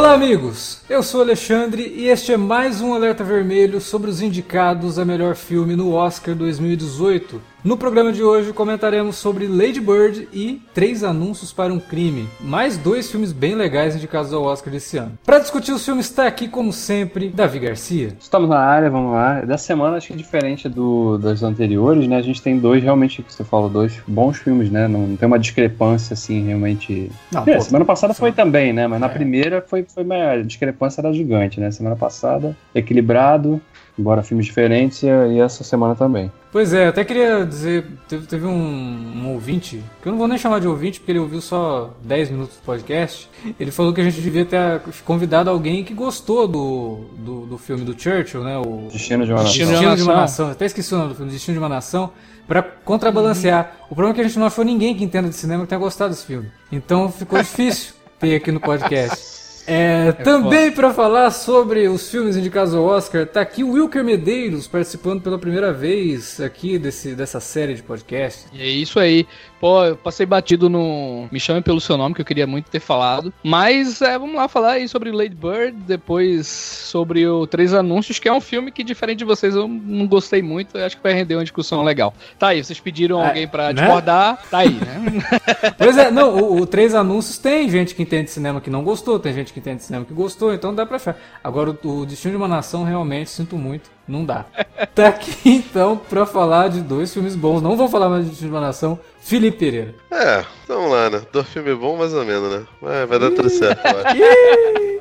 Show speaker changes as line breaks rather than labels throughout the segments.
Olá, amigos! Eu sou Alexandre e este é mais um Alerta Vermelho sobre os indicados a melhor filme no Oscar 2018. No programa de hoje comentaremos sobre Lady Bird e Três Anúncios para um Crime, mais dois filmes bem legais indicados ao Oscar desse ano. Para discutir os filmes está aqui, como sempre, Davi Garcia.
Estamos na área, vamos lá. Da semana acho que é diferente do, das anteriores, né? A gente tem dois realmente, que você falou, dois bons filmes, né? Não, não tem uma discrepância assim realmente. Não, é, pô, semana passada foi também, né? Mas na é. primeira foi, foi a discrepância era gigante, né? Semana passada, equilibrado, embora filmes diferentes, e essa semana também.
Pois é, até queria dizer, teve, teve um, um, ouvinte, que eu não vou nem chamar de ouvinte, porque ele ouviu só 10 minutos do podcast, ele falou que a gente devia ter convidado alguém que gostou do, do, do filme do Churchill, né? O
Destino de uma Nação.
Destino de uma Nação, até esqueci o nome do filme, Destino de uma Nação, para contrabalancear. Uhum. O problema é que a gente não achou ninguém que entenda de cinema que tenha gostado desse filme. Então ficou difícil ter aqui no podcast. É, é também para falar sobre os filmes indicados ao Oscar, tá aqui o Wilker Medeiros participando pela primeira vez aqui desse, dessa série de podcast.
E é isso aí. Pô, eu passei batido no Me Chame Pelo Seu Nome, que eu queria muito ter falado. Mas é, vamos lá falar aí sobre Lady Bird, depois sobre o Três Anúncios, que é um filme que, diferente de vocês, eu não gostei muito. Eu acho que vai render uma discussão legal. Tá aí, vocês pediram é, alguém pra né? discordar, tá aí, né?
pois é, não, o, o, Três Anúncios tem gente que entende cinema que não gostou, tem gente que entende cinema que gostou, então dá pra achar. Agora, o, o Destino de uma Nação, realmente, sinto muito não dá. Tá aqui então pra falar de dois filmes bons. Não vou falar mais de Destino de uma Nação. Felipe Pereira.
É, vamos lá, né? Dois filmes bons, mais ou menos, né? Vai, vai dar tudo certo,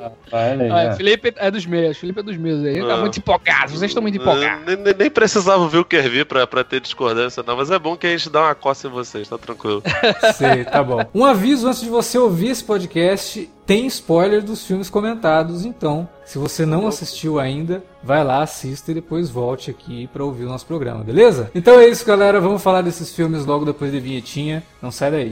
ah, Felipe é dos meus, Felipe é dos meus aí. Tá muito empolgado, vocês estão muito empolgados.
Nem, nem precisava ver o que vir pra, pra ter discordância, não, mas é bom que a gente dá uma coça em vocês, tá tranquilo.
Sei, tá bom. Um aviso antes de você ouvir esse podcast: tem spoiler dos filmes comentados, então, se você não assistiu ainda, vai lá, assista e depois volte aqui para ouvir o nosso programa, beleza? Então é isso, galera. Vamos falar desses filmes logo depois da vinhetinha. Não sai daí.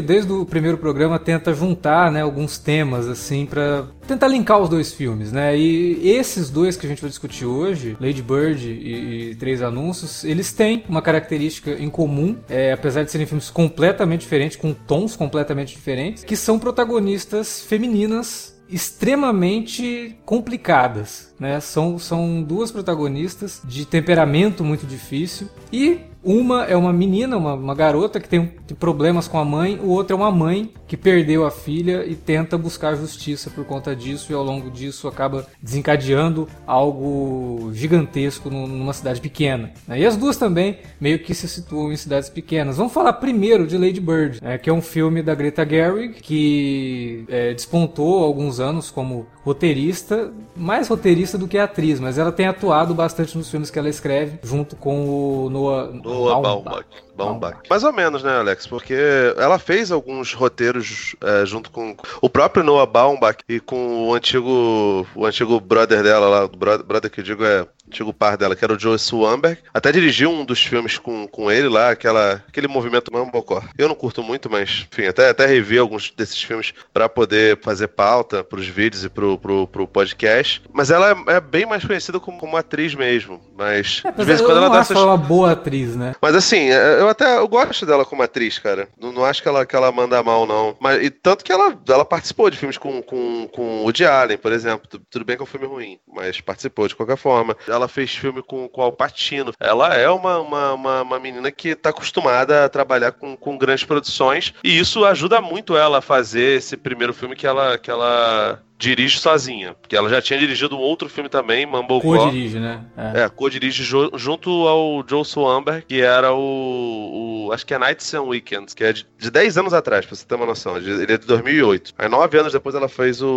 Desde o primeiro programa, tenta juntar né, alguns temas, assim, para tentar linkar os dois filmes, né? E esses dois que a gente vai discutir hoje, Lady Bird e, e Três Anúncios, eles têm uma característica em comum, é, apesar de serem filmes completamente diferentes, com tons completamente diferentes, que são protagonistas femininas extremamente complicadas, né? São, são duas protagonistas de temperamento muito difícil e uma é uma menina, uma, uma garota que tem, tem, problemas com a mãe, o outro é uma mãe que perdeu a filha e tenta buscar justiça por conta disso, e ao longo disso acaba desencadeando algo gigantesco numa cidade pequena. Né? E as duas também meio que se situam em cidades pequenas. Vamos falar primeiro de Lady Bird, né? que é um filme da Greta Gerwig, que é, despontou há alguns anos como roteirista, mais roteirista do que atriz, mas ela tem atuado bastante nos filmes que ela escreve, junto com o Noah,
Noah Baumbach. Baumbach. Mais ou menos, né, Alex? Porque ela fez alguns roteiros é, junto com o próprio Noah Baumbach e com o antigo o antigo brother dela lá, o brother, brother que eu digo é antigo par dela, que era o Joe Swanberg. Até dirigiu um dos filmes com, com ele lá, aquela, aquele movimento Mumblecore. Eu não curto muito, mas, enfim, até, até revi alguns desses filmes para poder fazer pauta pros vídeos e pro, pro, pro podcast. Mas ela é, é bem mais conhecida como, como atriz mesmo. Mas,
é, de vez em quando ela dá essas... ela uma boa atriz, né?
Mas assim, é, até eu gosto dela como atriz, cara. Não, não acho que ela, que ela manda mal, não. Mas, e tanto que ela, ela participou de filmes com, com, com o de Allen, por exemplo. Tudo bem que é um filme ruim, mas participou de qualquer forma. Ela fez filme com, com o Alpatino. Ela é uma, uma, uma, uma menina que está acostumada a trabalhar com, com grandes produções. E isso ajuda muito ela a fazer esse primeiro filme que ela, que ela dirige sozinha. Porque ela já tinha dirigido um outro filme também, Mumblecore.
Co-dirige, né?
É, é co-dirige junto ao Joe Amber, que era o, o, Acho que é Nights and Weekends, que é de, de 10 anos atrás, pra você ter uma noção. Ele é de 2008. Aí, 9 anos depois, ela fez o,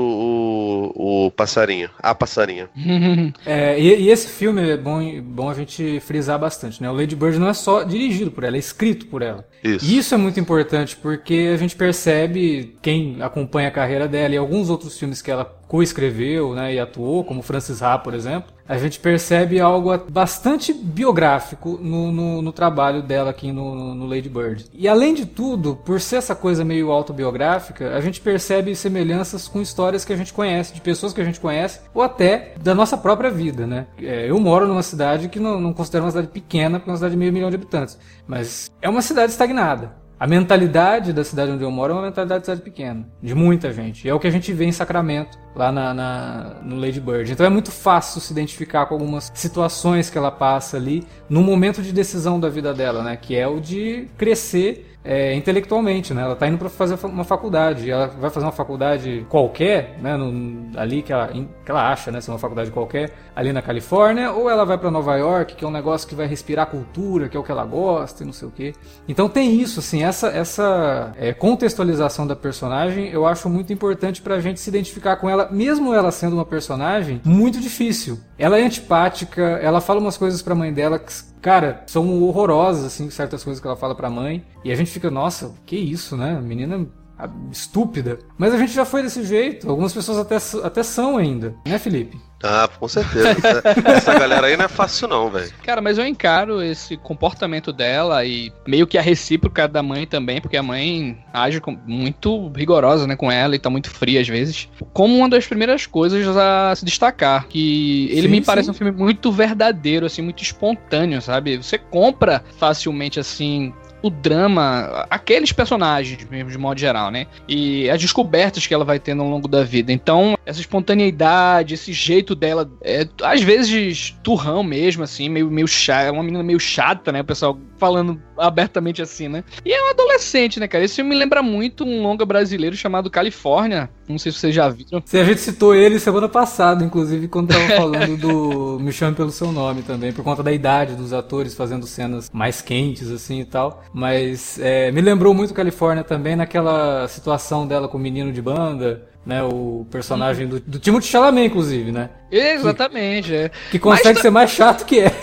o, o Passarinho. A Passarinha.
é, e, e, esse filme é bom, bom a gente frisar bastante, né? O Lady Bird não é só dirigido por ela, é escrito por ela. Isso. E isso é muito importante, porque a gente percebe, quem acompanha a carreira dela e alguns outros filmes que ela coescreveu né, e atuou, como Francis Ha, por exemplo, a gente percebe algo bastante biográfico no, no, no trabalho dela aqui no, no, Lady Bird. E além de tudo, por ser essa coisa meio autobiográfica, a gente percebe semelhanças com histórias que a gente conhece, de pessoas que a gente conhece, ou até da nossa própria vida. Né? É, eu moro numa cidade que não, não considero uma cidade pequena, porque é uma cidade de meio milhão de habitantes, mas é uma cidade estagnada. A mentalidade da cidade onde eu moro é uma mentalidade de cidade pequena, de muita gente. E é o que a gente vê em Sacramento, lá na, na, no Lady Bird. Então é muito fácil se identificar com algumas situações que ela passa ali no momento de decisão da vida dela, né? Que é o de crescer é, intelectualmente, né? Ela está indo para fazer uma faculdade, ela vai fazer uma faculdade qualquer, né? No, ali que ela, que ela acha, né? Ser uma faculdade qualquer ali na Califórnia, ou ela vai para Nova York, que é um negócio que vai respirar cultura, que é o que ela gosta e não sei o quê. Então tem isso, assim, essa essa é, contextualização da personagem, eu acho muito importante para a gente se identificar com ela, mesmo ela sendo uma personagem muito difícil. Ela é antipática, ela fala umas coisas para a mãe dela que cara, são horrorosas, assim, certas coisas que ela fala pra mãe. E a gente fica, nossa, que isso, né? Menina estúpida. Mas a gente já foi desse jeito. Algumas pessoas até, até são ainda, né, Felipe?
Ah, com certeza. Essa galera aí não é fácil, não, velho.
Cara, mas eu encaro esse comportamento dela e meio que a recíproca da mãe também, porque a mãe age muito rigorosa, né, com ela e tá muito fria às vezes, como uma das primeiras coisas a se destacar. Que ele sim, me sim. parece um filme muito verdadeiro, assim, muito espontâneo, sabe? Você compra facilmente, assim, o drama, aqueles personagens mesmo, de modo geral, né? E as descobertas que ela vai tendo ao longo da vida. Então, essa espontaneidade, esse jeito dela, é, às vezes turrão mesmo, assim, meio, meio chata, é uma menina meio chata, né? O pessoal falando abertamente assim, né? E é um adolescente, né, cara? Esse filme me lembra muito um longa brasileiro chamado Califórnia. Não sei se vocês já viram.
Se a gente citou ele semana passada, inclusive, quando tava falando do Me Chame Pelo Seu Nome também, por conta da idade dos atores fazendo cenas mais quentes, assim e tal. Mas é, me lembrou muito Califórnia também naquela situação dela com o menino de banda né? O personagem do, do Timothée Chalamet, inclusive, né?
Exatamente,
que,
é.
Que consegue Mas, ser mais chato que é.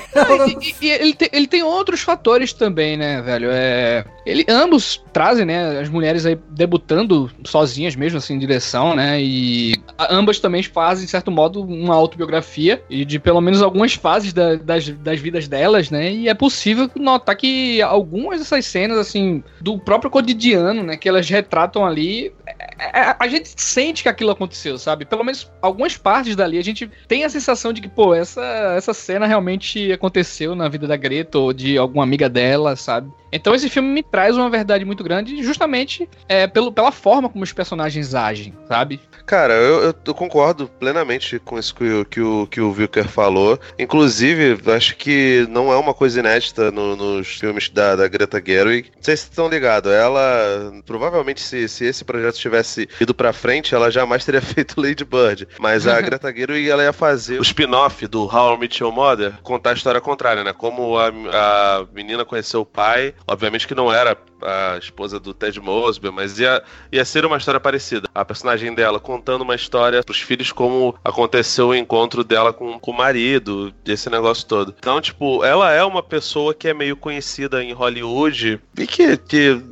E, e, ele, tem, ele tem outros fatores também, né, velho? É, ele, ambos trazem, né, as mulheres aí debutando sozinhas mesmo, assim, em direção, né? E ambas também fazem, de certo modo, uma autobiografia e de pelo menos algumas fases da, das, das vidas delas, né? E é possível notar que algumas dessas cenas, assim, do próprio cotidiano, né, que elas retratam ali, é, é, a gente sente que aquilo aconteceu, sabe? Pelo menos algumas partes dali a gente tem a sensação de que, pô, essa, essa cena realmente aconteceu na vida da Greta ou de alguma amiga dela, sabe? Então esse filme me traz uma verdade muito grande justamente é, pelo, pela forma como os personagens agem, sabe?
Cara, eu, eu concordo plenamente com isso que, o, que, o, que o Wilker falou. Inclusive, acho que não é uma coisa inédita no, nos filmes da, da Greta Gerwig. Não sei se estão ligados. Ela, provavelmente, se, se esse projeto tivesse ido pra frente, ela jamais teria feito Lady Bird. Mas a Greta Gerwig, ela ia fazer o spin-off do How I Met Your Mother, contar a história contrária, né? Como a, a menina conheceu o pai Obviamente que não era a esposa do Ted Mosby, mas ia, ia ser uma história parecida. A personagem dela contando uma história pros filhos como aconteceu o encontro dela com, com o marido, esse negócio todo. Então, tipo, ela é uma pessoa que é meio conhecida em Hollywood e que, que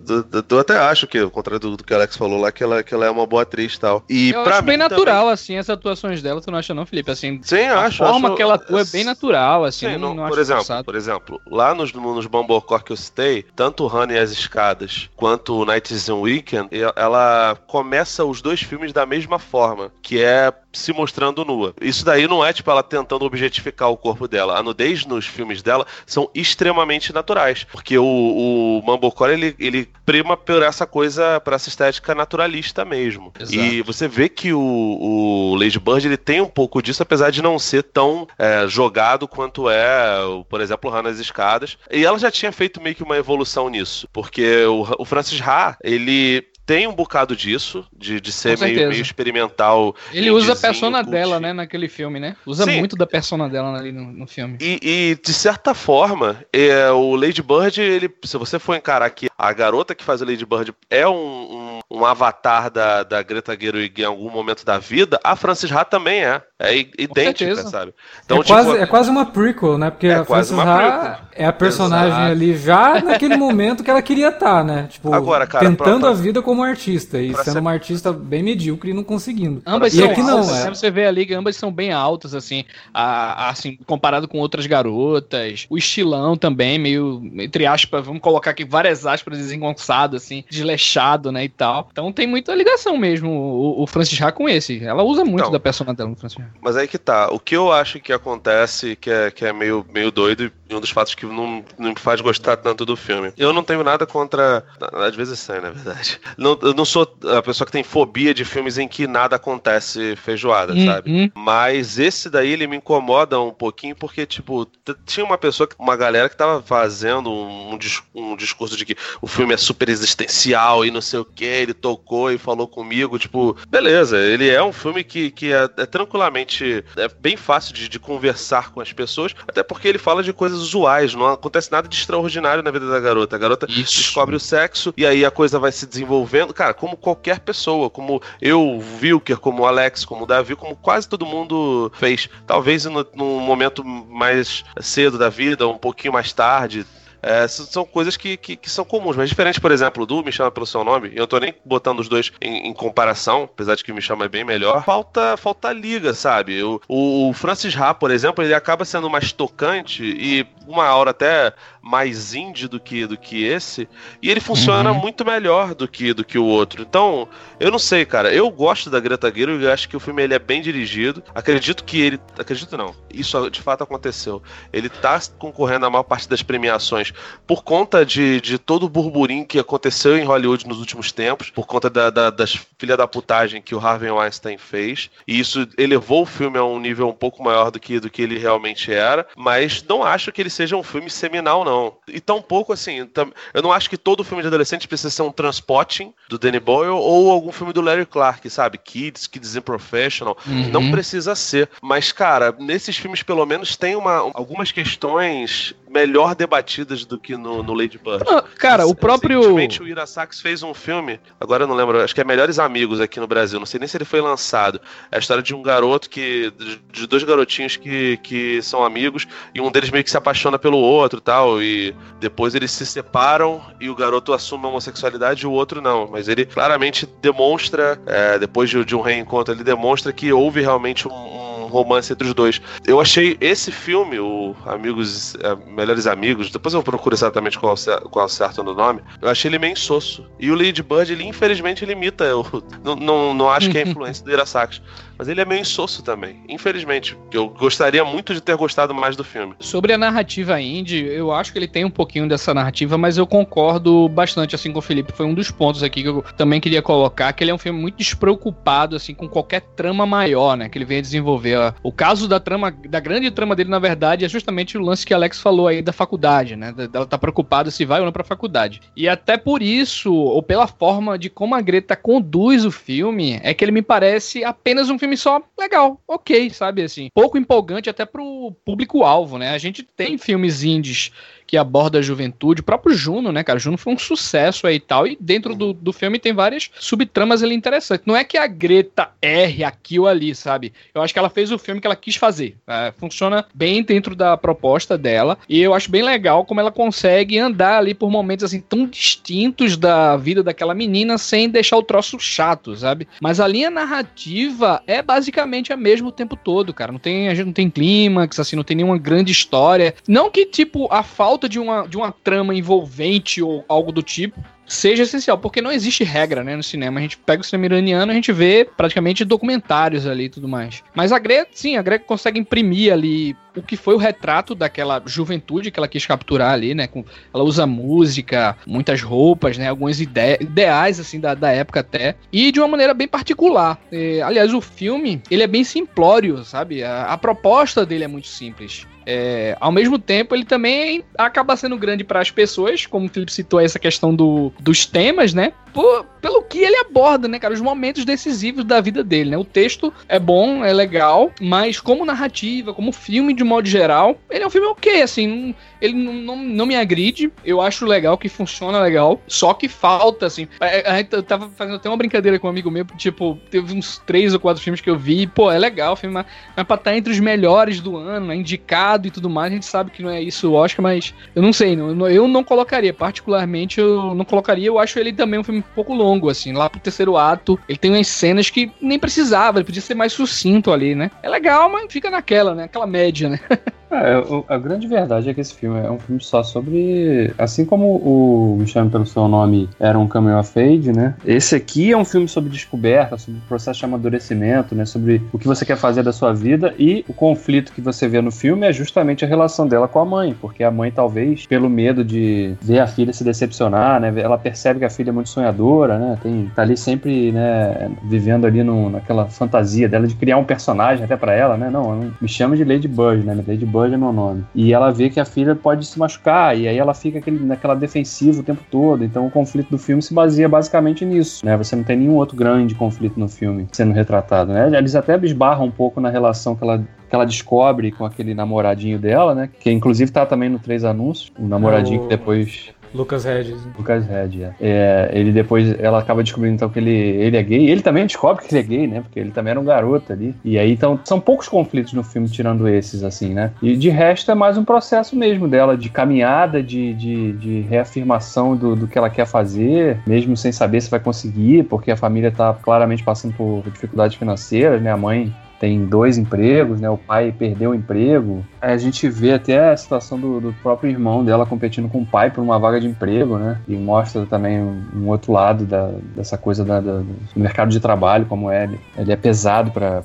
eu até acho que, ao contrário do, do, que o Alex falou lá, que ela, que ela é uma boa atriz e tal. E
eu acho bem natural, também... assim, as atuações dela, tu não acha não, Felipe? Assim,
Sim,
a
acho.
forma
acho...
que ela atua é bem natural, assim,
Sim,
não,
não, por exemplo, por exemplo, lá nos, nos Bumblecore que eu citei, tanto Honey e as Escadas quanto Nights and Weekend, ela começa os dois filmes da mesma forma, que é se mostrando nua. Isso daí não é tipo ela tentando objetificar o corpo dela. A nudez nos filmes dela são extremamente naturais, porque o, o Mumblecore ele, ele prima por essa coisa, por essa estética naturalista mesmo. Exato. E você vê que o, o Lady Bird ele tem um pouco disso, apesar de não ser tão é, jogado quanto é, por exemplo, Hannah nas Escadas. E ela já tinha feito meio que uma evolução nisso, porque o, o Francis Ha, ele tem um bocado disso, de, de ser meio, meio, experimental.
Ele usa a persona dela, né, naquele filme, né? Usa Sim. muito da persona dela ali no, no filme.
E, e, de certa forma, é, o Lady Bird, ele, se você for encarar que a garota que faz o Lady Bird é um, um, um avatar da, da Greta Gerwig em algum momento da vida, a Frances Ha também é. É idêntica, sabe?
Então, é, tipo, quase, é quase uma prequel, né? Porque é a Frances Ha é a personagem Exato. ali já naquele momento que ela queria estar, tá, né? Tipo, Agora, cara, tentando pra, pra... a vida como artista e sendo ser... uma artista bem medíocre e não conseguindo.
Ambas e são aqui altas, não, é. Você vê ali que ambas são bem altas, assim, a, a, assim, comparado com outras garotas. O estilão também, meio, entre aspas, vamos colocar aqui várias aspas desengonçado, assim, desleixado, né, e tal. Então tem muita ligação mesmo o, o Francis Ha com esse. Ela usa muito então, da personagem dela no Francis Ha.
Mas aí que tá. O que eu acho que acontece, que é, que é meio, meio doido, e um dos fatos que não, não me faz gostar tanto do filme. Eu não tenho nada contra. Às vezes sai, na verdade. Não, eu não sou a pessoa que tem fobia de filmes em que nada acontece feijoada, uhum. sabe? Mas esse daí ele me incomoda um pouquinho porque, tipo, tinha uma pessoa, uma galera que tava fazendo um, um discurso de que o filme é super existencial e não sei o que. Ele tocou e falou comigo, tipo, beleza, ele é um filme que, que é, é tranquilamente é bem fácil de, de, conversar com as pessoas, até porque ele fala de coisas usuais, não acontece nada de extraordinário na vida da garota. A garota Isso. descobre o sexo e aí a coisa vai se desenvolvendo, cara, como qualquer pessoa, como eu, Wilker, como o Alex, como o Davi, como quase todo mundo fez. Talvez no, num momento mais cedo da vida, um pouquinho mais tarde, é, são coisas que, que, que, são comuns, mas diferente, por exemplo, do Me Chama Pelo Seu Nome, eu não tô nem botando os dois em, em comparação, apesar de que Me Chama é bem melhor, falta, falta liga, sabe? O, o Francis Ha, por exemplo, ele acaba sendo mais tocante e uma hora até mais indie do que, do que esse, e ele funciona uhum. muito melhor do que, do que o outro. Então, eu não sei, cara. Eu gosto da Greta Gerwig, eu acho que o filme ele é bem dirigido. Acredito que ele. Acredito não. Isso de fato aconteceu. Ele tá concorrendo a maior parte das premiações por conta de, de todo o burburinho que aconteceu em Hollywood nos últimos tempos, por conta da, da, das filha da putagem que o Harvey Weinstein fez. E isso elevou o filme a um nível um pouco maior do que, do que ele realmente era. Mas não acho que ele seja um filme seminal, não. E tão pouco assim. Eu não acho que todo filme de adolescente precisa ser um transpotting do Danny Boyle ou algum filme do Larry Clark, sabe? Kids, Kids in Professional. Uhum. Não precisa ser. Mas, cara, nesses filmes pelo menos tem uma, algumas questões melhor debatidas do que no, no Lady Bird. Ah,
cara, o próprio.
Recentemente o Ira Sachs fez um filme, agora eu não lembro, acho que é Melhores Amigos aqui no Brasil, não sei nem se ele foi lançado. É a história de um garoto que. de dois garotinhos que, que são amigos e um deles meio que se apaixona pelo outro tal. E depois eles se separam e o garoto assume a homossexualidade e o outro não. Mas ele claramente demonstra, é, depois de, de, um reencontro, ele demonstra que houve realmente um, um romance entre os dois. Eu achei esse filme, o Amigos, é, Melhores Amigos, depois eu procuro exatamente qual, qual é certo no nome, eu achei ele meio insosso. E o Lady Bird, ele infelizmente ele imita, eu não, não, não acho que é influência do Irasax mas ele é meio insosso também, infelizmente. Eu gostaria muito de ter gostado mais do filme.
Sobre a narrativa indie, eu acho que ele tem um pouquinho dessa narrativa, mas eu concordo bastante assim com o Felipe. Foi um dos pontos aqui que eu também queria colocar, que ele é um filme muito despreocupado assim com qualquer trama maior, né, que ele venha desenvolver. O caso da trama, da grande trama dele, na verdade, é justamente o lance que Alex falou aí da faculdade, né? Ela tá preocupada se vai ou não pra faculdade. E até por isso, ou pela forma de como a Greta conduz o filme, é que ele me parece apenas um filme filme só legal, ok, sabe assim. Pouco empolgante até pro público-alvo, né? A gente tem filmes indies que aborda a juventude. O próprio Juno, né, cara? Juno foi um sucesso aí e tal. E dentro do, do filme tem várias subtramas ali interessantes. Não é que a Greta erre aqui ou ali, sabe? Eu acho que ela fez o filme que ela quis fazer. É, funciona bem dentro da proposta dela. E eu acho bem legal como ela consegue andar ali por momentos assim tão distintos da vida daquela menina sem deixar o troço chato, sabe? Mas a linha narrativa é basicamente a mesma o tempo todo, cara. Não tem, a gente não tem clímax, assim, não tem nenhuma grande história. Não que, tipo, a falta falta de uma, de uma trama envolvente ou algo do tipo seja essencial, porque não existe regra, né, no cinema. A gente pega o cinema iraniano, a gente vê praticamente documentários ali e tudo mais. Mas a Greta, sim, a Greta consegue imprimir ali o que foi o retrato daquela juventude que ela quis capturar ali, né? Com, ela usa música, muitas roupas, né? Alguns ide ideais, assim, da, da época até. E de uma maneira bem particular. E, aliás, o filme, ele é bem simplório, sabe? A, a proposta dele é muito simples. É, ao mesmo tempo, ele também acaba sendo grande para as pessoas, como o Felipe citou essa questão do, dos temas, né? Por, pelo que ele aborda, né, cara? Os momentos decisivos da vida dele, né? O texto é bom, é legal, mas como narrativa, como filme de modo geral, ele é um filme ok, assim. Ele não, não, não, me agride. Eu acho legal, que funciona legal. Só que falta, assim. Gente tava fazendo até uma brincadeira com um amigo meu, tipo, teve uns três ou quatro filmes que eu vi. Pô, é legal o filme, mas, mas pra estar tá entre os melhores do ano, né, indicado e tudo mais, a gente sabe que não é isso o Oscar, mas eu não sei, não, eu não colocaria. Particularmente, eu não colocaria. Eu acho ele também um filme um pouco longo, assim. Lá pro terceiro ato, ele tem umas cenas que nem precisava, ele podia ser mais sucinto ali, né? É legal, mas fica naquela, né? Aquela média, né?
É, a grande verdade é que esse filme é um filme só sobre. Assim como o Me Chame Pelo Seu Nome era um Coming of Age, né? Esse aqui é um filme sobre descoberta, sobre o processo de amadurecimento, né? Sobre o que você quer fazer da sua vida e o conflito que você vê no filme é justamente a relação dela com a mãe, porque a mãe, talvez, pelo medo de ver a filha se decepcionar, né? Ela percebe que a filha é muito sonhadora, né? Tem, tá ali sempre, né? Vivendo ali no, naquela fantasia dela de criar um personagem até para ela, né? Não, me chama de Lady Bird, né? Lady Bird é meu nome. E ela vê que a filha pode se machucar, e aí ela fica aquele, naquela defensiva o tempo todo. Então o conflito do filme se baseia basicamente nisso, né? Você não tem nenhum outro grande conflito no filme sendo retratado, né? Eles até esbarram um pouco na relação que ela que ela descobre com aquele namoradinho dela, né? Que inclusive tá também no Três Anúncios. O namoradinho é o... que depois
Lucas Hedges.
Lucas Hedges, é. é. Ele depois, ela acaba descobrindo então que ele, ele é gay. Ele também descobre que ele é gay, né? Porque ele também era um garoto ali. E aí, então, são poucos conflitos no filme, tirando esses, assim, né? E de resto é mais um processo mesmo dela, de caminhada, de, de, de reafirmação do, do que ela quer fazer, mesmo sem saber se vai conseguir, porque a família tá claramente passando por dificuldades financeiras, né? A mãe tem dois empregos, né? O pai perdeu o emprego. A gente vê até a situação do, do, próprio irmão dela competindo com o pai por uma vaga de emprego, né? E mostra também um, um outro lado da, dessa coisa da, da, do mercado de trabalho, como é. Ele é pesado para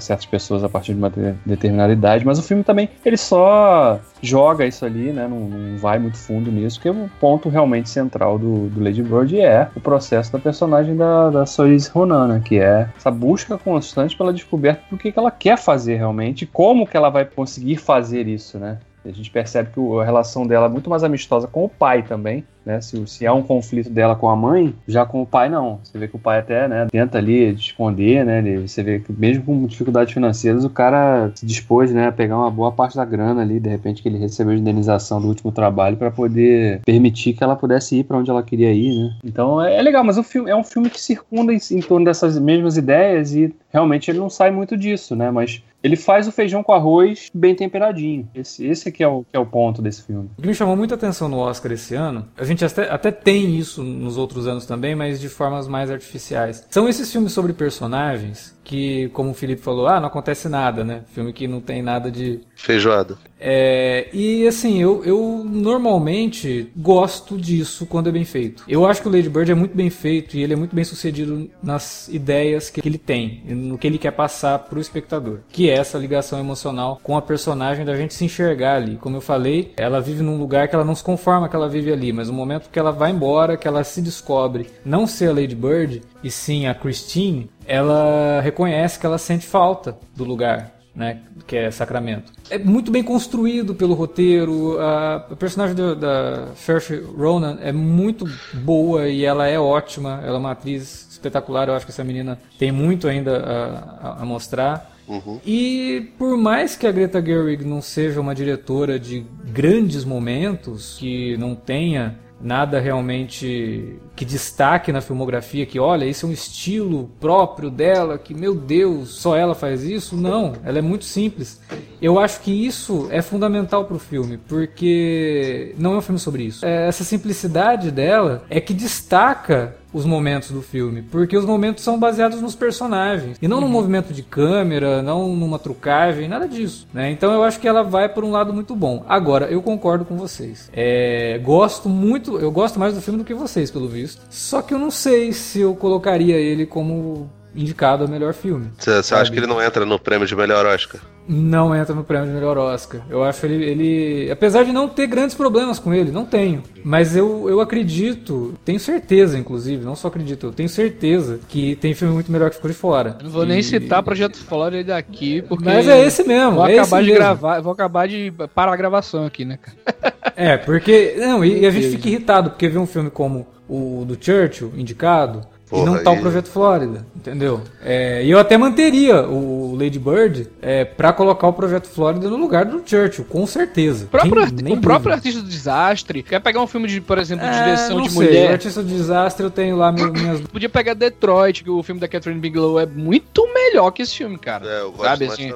certas pessoas a partir de uma determinada idade, mas o filme também, ele só joga isso ali, né? Não, não vai muito fundo nisso, porque o ponto realmente central do, do Lady Bird é o processo da personagem da, da Solis Ronan, né? Que é essa busca constante pela descoberta do que, que ela quer fazer realmente como que ela vai conseguir fazer isso, né? A gente percebe que a relação dela é muito mais amistosa com o pai também, né? Se, se há um conflito dela com a mãe, já com o pai não. Você vê que o pai até, né, tenta ali esconder, né? Ele, você vê que mesmo com dificuldades financeiras, o cara se dispôs, né, a pegar uma boa parte da grana ali, de repente que ele recebeu de indenização do último trabalho para poder permitir que ela pudesse ir para onde ela queria ir, né? Então é, é, legal, mas o filme é um filme que circunda em, em torno dessas mesmas ideias e realmente ele não sai muito disso, né? Mas ele faz o feijão com arroz bem temperadinho. Esse, esse aqui é o, que é o ponto desse filme.
O que me chamou muita atenção no Oscar esse ano, a gente até, até tem isso nos outros anos também, mas de formas mais artificiais. São esses filmes sobre personagens que, como o Felipe falou, ah, não acontece nada, né? Filme que não tem nada de.
Feijoada.
É, e assim, eu, eu normalmente gosto disso quando é bem feito. Eu acho que o Lady Bird é muito bem feito e ele é muito bem sucedido nas ideias que ele tem, no que ele quer passar pro espectador, que é essa ligação emocional com a personagem da gente se enxergar ali. Como eu falei, ela vive num lugar que ela não se conforma que ela vive ali, mas no momento que ela vai embora, que ela se descobre não ser a Lady Bird e sim a Christine, ela reconhece que ela sente falta do lugar, né, que é Sacramento. É muito bem construído pelo roteiro, a, a personagem da, da Saoirse Ronan é muito boa e ela é ótima, ela é uma atriz espetacular, eu acho que essa menina tem muito ainda a, a, a mostrar. Uhum. E por mais que a Greta Gerwig não seja uma diretora de grandes momentos, que não tenha nada realmente que destaque na filmografia que olha, esse é um estilo próprio dela, que meu Deus, só ela faz isso? Não, ela é muito simples. Eu acho que isso é fundamental para o filme, porque não é um filme sobre isso. É, essa simplicidade dela é que destaca os momentos do filme, porque os momentos são baseados nos personagens e não uhum. no movimento de câmera, não numa trucagem, nada disso, né? Então eu acho que ela vai por um lado muito bom. Agora, eu concordo com vocês. É, gosto muito, eu gosto mais do filme do que vocês, pelo visto. Só que eu não sei se eu colocaria ele como indicado a melhor filme.
Você acha que ele não entra no prêmio de melhor Oscar?
Não entra no prêmio de melhor Oscar. Eu acho ele, ele. Apesar de não ter grandes problemas com ele, não tenho. Mas eu, eu acredito, tenho certeza, inclusive, não só acredito, eu tenho certeza que tem filme muito melhor que ficou de fora.
não vou e... nem citar Projeto Flórida daqui, porque.
Mas é esse mesmo.
Vou
é
acabar
de
mesmo. gravar, vou acabar de parar a gravação aqui, né,
cara? É, porque. Não, e, e a gente fica irritado, porque vê um filme como o do Churchill, indicado Porra, e não tá o Projeto Flórida, entendeu? É, e eu até manteria o Lady Bird é, para colocar o Projeto Flórida no lugar do Churchill, com certeza.
O próprio, arti o próprio Artista do Desastre, quer pegar um filme de, por exemplo, de é, direção de sei, mulher. O
Artista do Desastre eu tenho lá minhas.
Podia pegar Detroit, que o filme da Catherine Bigelow é muito melhor que esse filme, cara. É, eu gosto sabe, assim,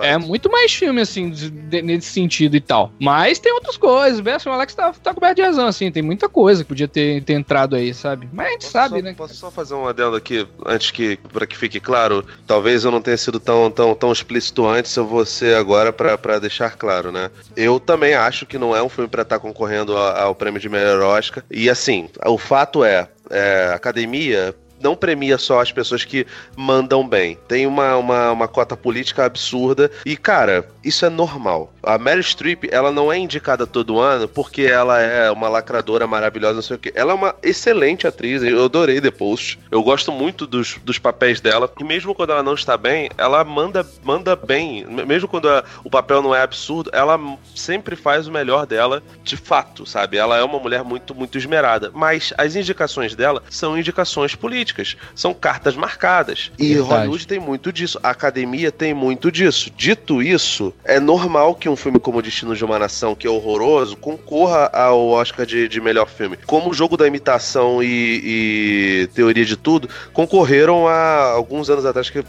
É muito mais filme, assim, de, de, nesse sentido e tal. Mas tem outras coisas, assim, o Alex tá, tá coberto de razão, assim, tem muita coisa que podia ter, ter entrado aí, sabe? Mas a gente posso sabe,
só,
né?
Posso só fazer um adendo aqui, antes que, para que fique claro, talvez eu não tenha sido tão, tão, tão explícito antes, eu vou ser agora para deixar claro, né? Eu também acho que não é um filme para estar tá concorrendo ao, prêmio de melhor Oscar. E assim, o fato é, é, academia não premia só as pessoas que mandam bem. Tem uma, uma, uma cota política absurda. E, cara, isso é normal. A Mary Streep, ela não é indicada todo ano porque ela é uma lacradora maravilhosa, não sei o quê. Ela é uma excelente atriz. Eu adorei The Post. Eu gosto muito dos, dos papéis dela. E mesmo quando ela não está bem, ela manda, manda bem. Mesmo quando a, o papel não é absurdo, ela sempre faz o melhor dela de fato, sabe? Ela é uma mulher muito, muito esmerada. Mas as indicações dela são indicações políticas políticas. São cartas marcadas. E Verdade. Hollywood tem muito disso. A academia tem muito disso. Dito isso, é normal que um filme como Destino de uma Nação, que é horroroso, concorra ao Oscar de, de melhor filme. Como o jogo da imitação e, e teoria de tudo concorreram há alguns anos atrás, que é,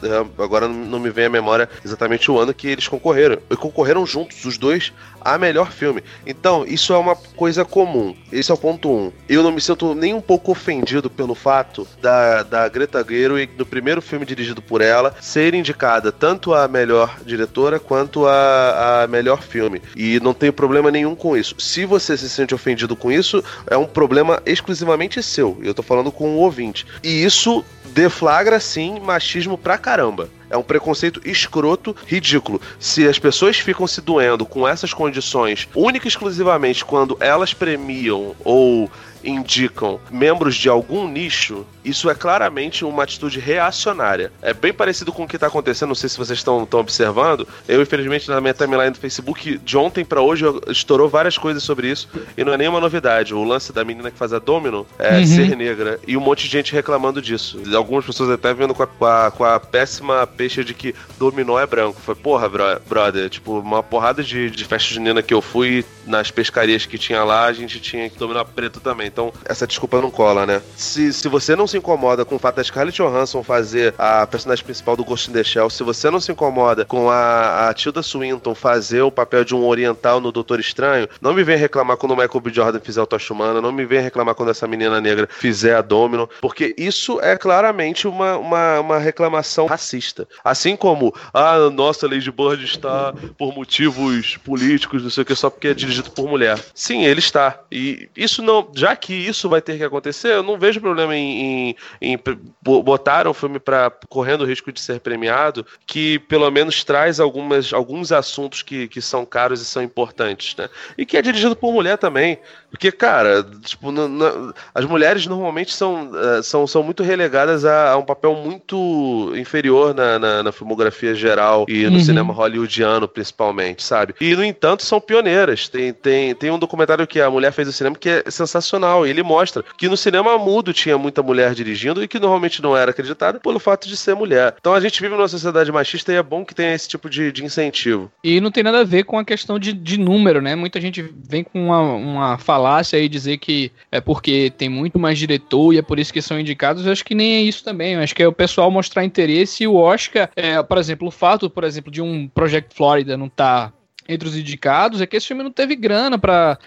agora não me vem à memória exatamente o ano que eles concorreram. E concorreram juntos, os dois, a melhor filme. Então, isso é uma coisa comum. Esse é o ponto um. Eu não me sinto nem um pouco ofendido pelo fato da, da Greta Gerwig, no primeiro filme dirigido por ela, ser indicada tanto a melhor diretora quanto a, a melhor filme. E não tenho problema nenhum com isso. Se você se sente ofendido com isso, é um problema exclusivamente seu. Eu tô falando com o ouvinte. E isso deflagra, sim, machismo pra caramba. É um preconceito escroto, ridículo. Se as pessoas ficam se doendo com essas condições, única e exclusivamente quando elas premiam ou indicam membros de algum nicho, isso é claramente uma atitude reacionária. É bem parecido com o que está acontecendo, não sei se vocês estão observando. Eu, infelizmente, na minha timeline do Facebook, de ontem para hoje, estourou várias coisas sobre isso, e não é nenhuma novidade. O lance da menina que faz a Domino é uhum. ser negra, e um monte de gente reclamando disso. Algumas pessoas até vendo com a, com a, com a péssima peixe de que Dominó é branco. Foi, porra, brother, tipo, uma porrada de, de festa junina que eu fui nas pescarias que tinha lá, a gente tinha que dominar preto também. Então, essa desculpa não cola, né? Se, se você não se incomoda com o fato da Scarlett Johansson fazer a personagem principal do Ghost in the Shell, se você não se incomoda com a, a Tilda Swinton fazer o papel de um oriental no Doutor Estranho, não me vem reclamar quando o Michael B. Jordan fizer o Tocha Humana, não me vem reclamar quando essa menina negra fizer a Domino, porque isso é claramente uma, uma, uma reclamação racista. Assim como, ah, nossa, Lady Bird está por motivos políticos, não sei o que, só porque é dirigido por mulher. Sim, ele está. E isso não, já que isso vai ter que acontecer, eu não vejo problema em, em, em botar um filme para correndo o risco de ser premiado, que pelo menos traz algumas, alguns assuntos que, que são caros e são importantes, né? E que é dirigido por mulher também. Porque, cara, tipo, no, no, as mulheres normalmente são, uh, são, são muito relegadas a, a, um papel muito inferior na, na, na filmografia geral e no uhum. cinema hollywoodiano, principalmente, sabe? E, no entanto, são pioneiras. Tem, tem, tem um documentário que a mulher fez no cinema que é sensacional. E ele mostra que no cinema mudo tinha muita mulher dirigindo e que normalmente não era acreditada pelo fato de ser mulher. Então a gente vive numa sociedade machista e é bom que tenha esse tipo de, de incentivo.
E não tem nada a ver com a questão de, de número, né? Muita gente vem com uma, uma falácia aí dizer que é porque tem muito mais diretor e é por isso que são indicados, eu acho que nem é isso também. Eu acho que é o pessoal mostrar interesse e o Oscar, é, por exemplo, o fato, por exemplo, de um Project Florida não estar tá entre os indicados é que esse filme não teve grana para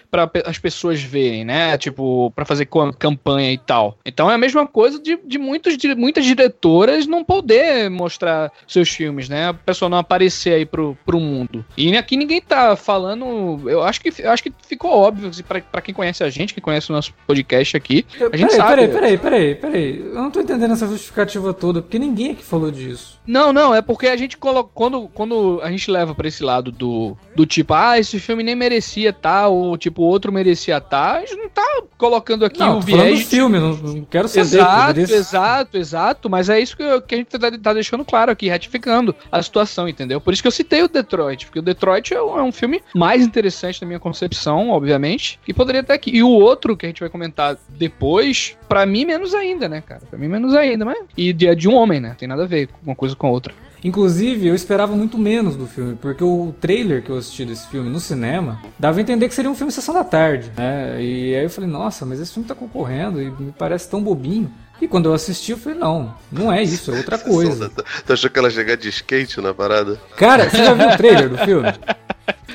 as pessoas verem, né? Tipo, para fazer campanha e tal. Então é a mesma coisa de, de, muitos, de muitas diretoras não poder mostrar seus filmes, né? A pessoa não aparecer aí pro, pro mundo. E aqui ninguém tá falando. Eu acho que, eu acho que ficou óbvio assim, para quem conhece a gente, que conhece o nosso podcast aqui. A gente
peraí,
sabe.
Peraí, peraí, peraí, peraí. Eu não tô entendendo essa justificativa toda, porque ninguém aqui falou disso.
Não, não, é porque a gente coloca. Quando, quando a gente leva para esse lado do, do tipo, ah, esse filme nem merecia tá, ou tipo, outro merecia tá, a gente não tá colocando aqui
não, o viés. Do filme, não, não quero saber.
Exato, exato, exato. Mas é isso que, eu, que a gente tá, tá, deixando claro aqui, ratificando a situação, entendeu? Por isso que eu citei o Detroit, porque o Detroit é um, é um filme mais interessante na minha concepção, obviamente, e poderia estar aqui. E o outro que a gente vai comentar depois, para mim, menos ainda, né, cara? Pra mim, menos ainda, mas. E de, de um homem, né? Tem nada a ver com uma coisa com a outra.
Inclusive, eu esperava muito menos do filme, porque o trailer que eu assisti desse filme no cinema dava a entender que seria um filme Sessão da Tarde, né? E aí eu falei, nossa, mas esse filme tá concorrendo e me parece tão bobinho. E quando eu assisti, eu falei, não, não é isso, é outra coisa.
Tu achou que ela chegar de skate na parada?
Cara, você já viu o trailer do filme?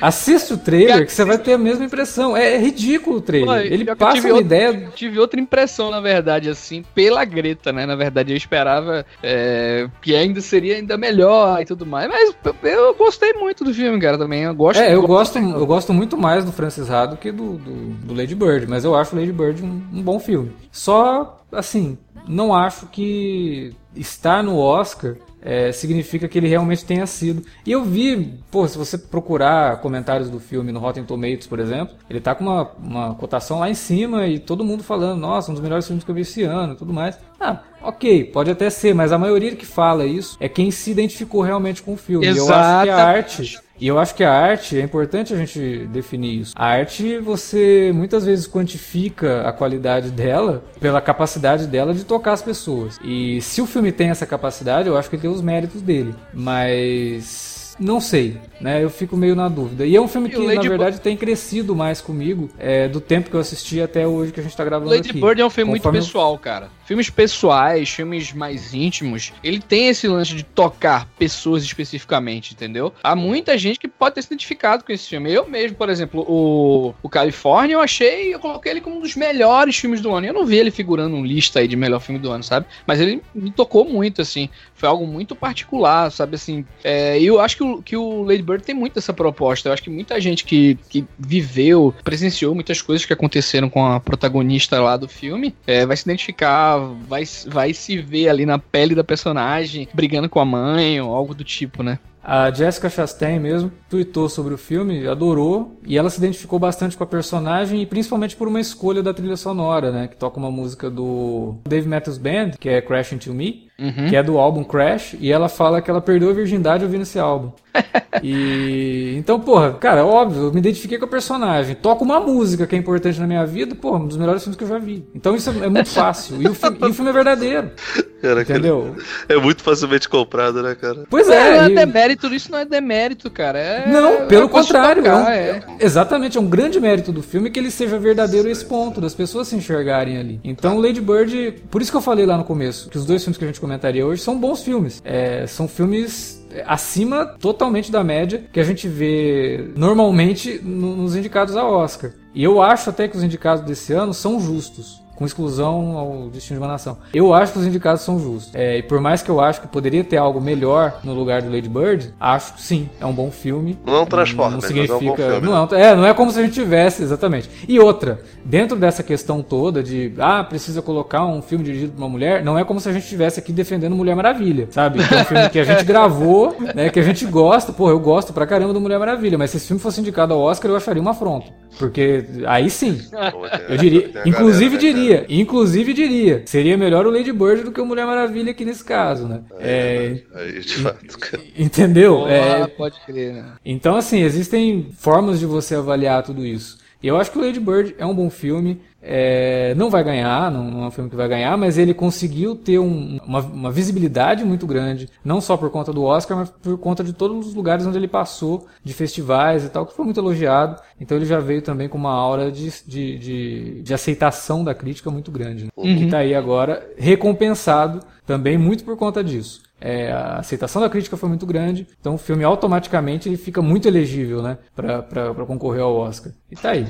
Assiste o trailer que você vai ter a mesma impressão. É, ridículo o trailer. Pô, Ele passa uma
outra,
ideia.
Tive outra impressão, na verdade, assim, pela Greta, né? Na verdade, eu esperava é, que ainda seria ainda melhor e tudo mais. Mas eu gostei muito do filme, cara, também. Eu gosto
É, eu gosto, eu gosto muito mais do Francis Ha do que do, do, do Lady Bird, mas eu acho Lady Bird um, um bom filme. Só, assim, não acho que estar no Oscar é, significa que ele realmente tenha sido. E eu vi, pô, se você procurar comentários do filme no Rotten Tomatoes, por exemplo, ele tá com uma, uma cotação lá em cima e todo mundo falando, nossa, um dos melhores filmes que eu vi esse ano e tudo mais. Ah, ok, pode até ser, mas a maioria que fala isso é quem se identificou realmente com o filme.
Exato.
Eu acho que a arte e eu acho que a arte, é importante a gente definir isso. A arte, você muitas vezes quantifica a qualidade dela pela capacidade dela de tocar as pessoas. E se o filme tem essa capacidade, eu acho que ele tem os méritos dele. Mas não sei, né? Eu fico meio na dúvida. E é um filme que, na verdade, tem crescido mais comigo é, do tempo que eu assisti até hoje que a gente tá gravando
Lady
aqui.
Bird é um filme muito pessoal, cara. Filmes pessoais, filmes mais íntimos, ele tem esse lance de tocar pessoas especificamente, entendeu? Há muita gente que pode ter se identificado com esse filme. Eu mesmo, por exemplo, o, o California, eu achei, eu coloquei ele como um dos melhores filmes do ano. Eu não vi ele figurando um lista aí de melhor filme do ano, sabe? Mas ele me tocou muito, assim. Foi algo muito particular, sabe? Assim, é, eu acho que o, que o Lady Bird tem muito essa proposta. Eu acho que muita gente que, que viveu, presenciou muitas coisas que aconteceram com a protagonista lá do filme, é, vai se identificar, vai, vai se ver ali na pele da personagem, brigando com a mãe ou algo do tipo, né?
A Jessica Chastain mesmo tweetou sobre o filme, adorou, e ela se identificou bastante com a personagem e principalmente por uma escolha da trilha sonora, né? Que toca uma música do Dave Matthews Band, que é Crash Into Me, uhum. que é do álbum Crash, e ela fala que ela perdeu a virgindade ouvindo esse álbum. e então, porra, cara, óbvio, eu me identifiquei com a personagem. Toco uma música que é importante na minha vida, porra, um dos melhores filmes que eu já vi. Então isso é, é muito fácil. E o, filme, e o filme é verdadeiro. Cara, entendeu?
Cara, é muito facilmente comprado, né, cara?
Pois é. Não é demérito, isso não é demérito, cara. É,
não, pelo é contrário. Tocar, é um, é. Exatamente, é um grande mérito do filme que ele seja verdadeiro a esse ponto, das pessoas se enxergarem ali. Então, Lady Bird, por isso que eu falei lá no começo, que os dois filmes que a gente comentaria hoje são bons filmes. É, são filmes acima totalmente da média que a gente vê normalmente nos indicados a Oscar. E eu acho até que os indicados desse ano são justos com exclusão ao destino de uma nação. Eu acho que os indicados são justos. É, e por mais que eu acho que poderia ter algo melhor no lugar do Lady Bird, acho que sim, é um bom filme.
Não é um Transformers,
não significa, é um filme. Não é, é, não é como se a gente tivesse, exatamente. E outra, dentro dessa questão toda de, ah, precisa colocar um filme dirigido por uma mulher, não é como se a gente estivesse aqui defendendo Mulher Maravilha, sabe? Que é um filme que a gente gravou, né, que a gente gosta, pô, eu gosto pra caramba do Mulher Maravilha, mas se esse filme fosse indicado ao Oscar, eu acharia uma afronta. Porque aí sim, eu diria, inclusive né, diria, diria, inclusive diria, seria melhor o Lady Bird do que o Mulher Maravilha aqui nesse caso, né? É, é, aí, de fato, cara. Entendeu?
é, pode crer, né?
Então, assim, existem formas de você avaliar tudo isso. E eu acho que o Lady Bird é um bom filme. É, não vai ganhar, não, não, é um filme que vai ganhar, mas ele conseguiu ter um, uma, uma, visibilidade muito grande, não só por conta do Oscar, mas por conta de todos os lugares onde ele passou, de festivais e tal, que foi muito elogiado. Então ele já veio também com uma aura de, de, de, de aceitação da crítica muito grande. Né? Uhum. Que está aí agora recompensado também muito por conta disso. É, a aceitação da crítica foi muito grande, então o filme automaticamente ele fica muito elegível né, para concorrer ao Oscar. E tá aí.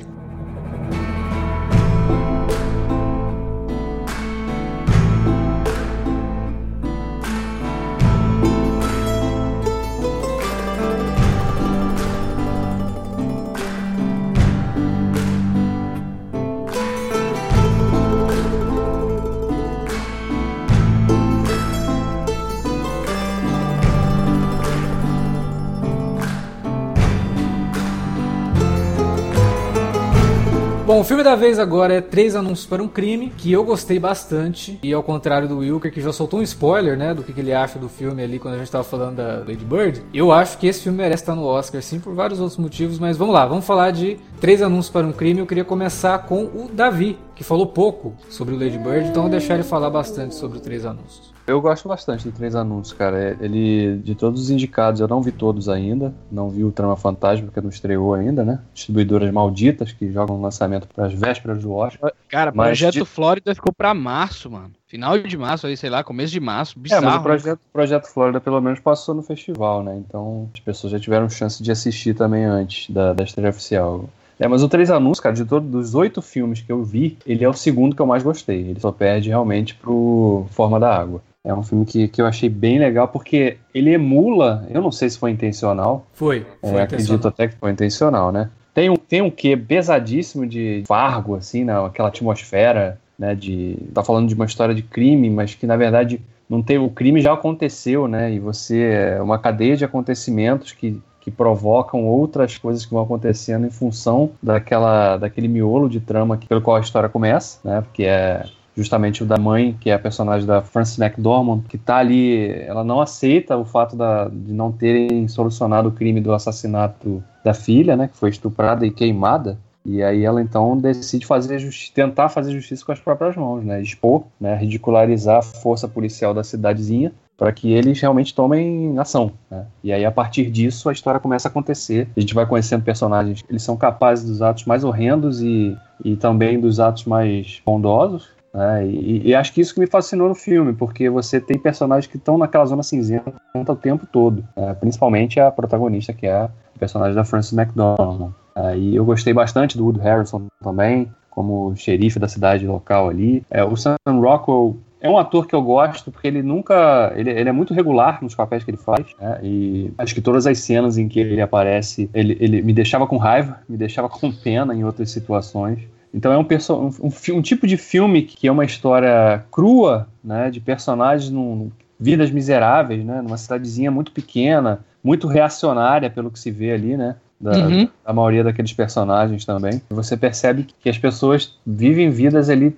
Bom, o filme da vez agora é Três Anúncios para um Crime, que eu gostei bastante. E ao contrário do Wilker, que já soltou um spoiler, né, do que, que ele acha do filme ali quando a gente tava falando da Lady Bird, eu acho que esse filme merece estar no Oscar, sim, por vários outros motivos. Mas vamos lá, vamos falar de Três Anúncios para um Crime. Eu queria começar com o Davi, que falou pouco sobre o Lady Bird, então vou deixar ele falar bastante sobre o Três Anúncios.
Eu gosto bastante do Três Anúncios, cara. É, ele, de todos os indicados, eu não vi todos ainda. Não vi o Trama Fantasma, porque não estreou ainda, né? Distribuidoras malditas que jogam o lançamento para as vésperas do Oscar.
Cara, mas Projeto de... Flórida ficou para março, mano. Final de março, aí, sei lá, começo de março. Bizarro,
é, mas o projeto, né? projeto Flórida pelo menos passou no festival, né? Então as pessoas já tiveram chance de assistir também antes da, da estreia oficial. É, mas o Três Anúncios, cara, de todos os oito filmes que eu vi, ele é o segundo que eu mais gostei. Ele só perde realmente pro Forma da Água. É um filme que, que eu achei bem legal, porque ele emula, eu não sei se foi intencional.
Foi,
foi é, Acredito até que foi intencional, né? Tem um, tem um quê pesadíssimo de Fargo, assim, né? aquela atmosfera, né? De. Tá falando de uma história de crime, mas que na verdade não tem. O crime já aconteceu, né? E você. É uma cadeia de acontecimentos que, que provocam outras coisas que vão acontecendo em função daquela, daquele miolo de trama que, pelo qual a história começa, né? Porque é justamente o da mãe, que é a personagem da Frances McDormand, que tá ali, ela não aceita o fato da, de não terem solucionado o crime do assassinato da filha, né, que foi estuprada e queimada. E aí ela então decide fazer tentar fazer justiça com as próprias mãos, né, expor, né, ridicularizar a força policial da cidadezinha para que eles realmente tomem ação. Né? E aí, a partir disso, a história começa a acontecer. A gente vai conhecendo personagens, eles são capazes dos atos mais horrendos e, e também dos atos mais bondosos. É, e, e, acho que isso que me fascinou no filme, porque você tem personagens que estão naquela zona cinzenta o tempo todo, é, principalmente a protagonista, que é a personagem da Frances McDormand. E eu gostei bastante do Wood Harrison também, como xerife da cidade local ali. É, o Sam Rockwell é um ator que eu gosto porque ele nunca. Ele, ele é muito regular nos papéis que ele faz. Né? E acho que todas as cenas em que ele aparece, ele, ele me deixava com raiva, me deixava com pena em outras situações. Então é um, um, um, um, tipo de filme que é uma história crua, né, de personagens num, vidas miseráveis, né, numa cidadezinha muito pequena, muito reacionária pelo que se vê ali, né, da, uhum. da maioria daqueles personagens também. Você percebe que as pessoas vivem vidas ali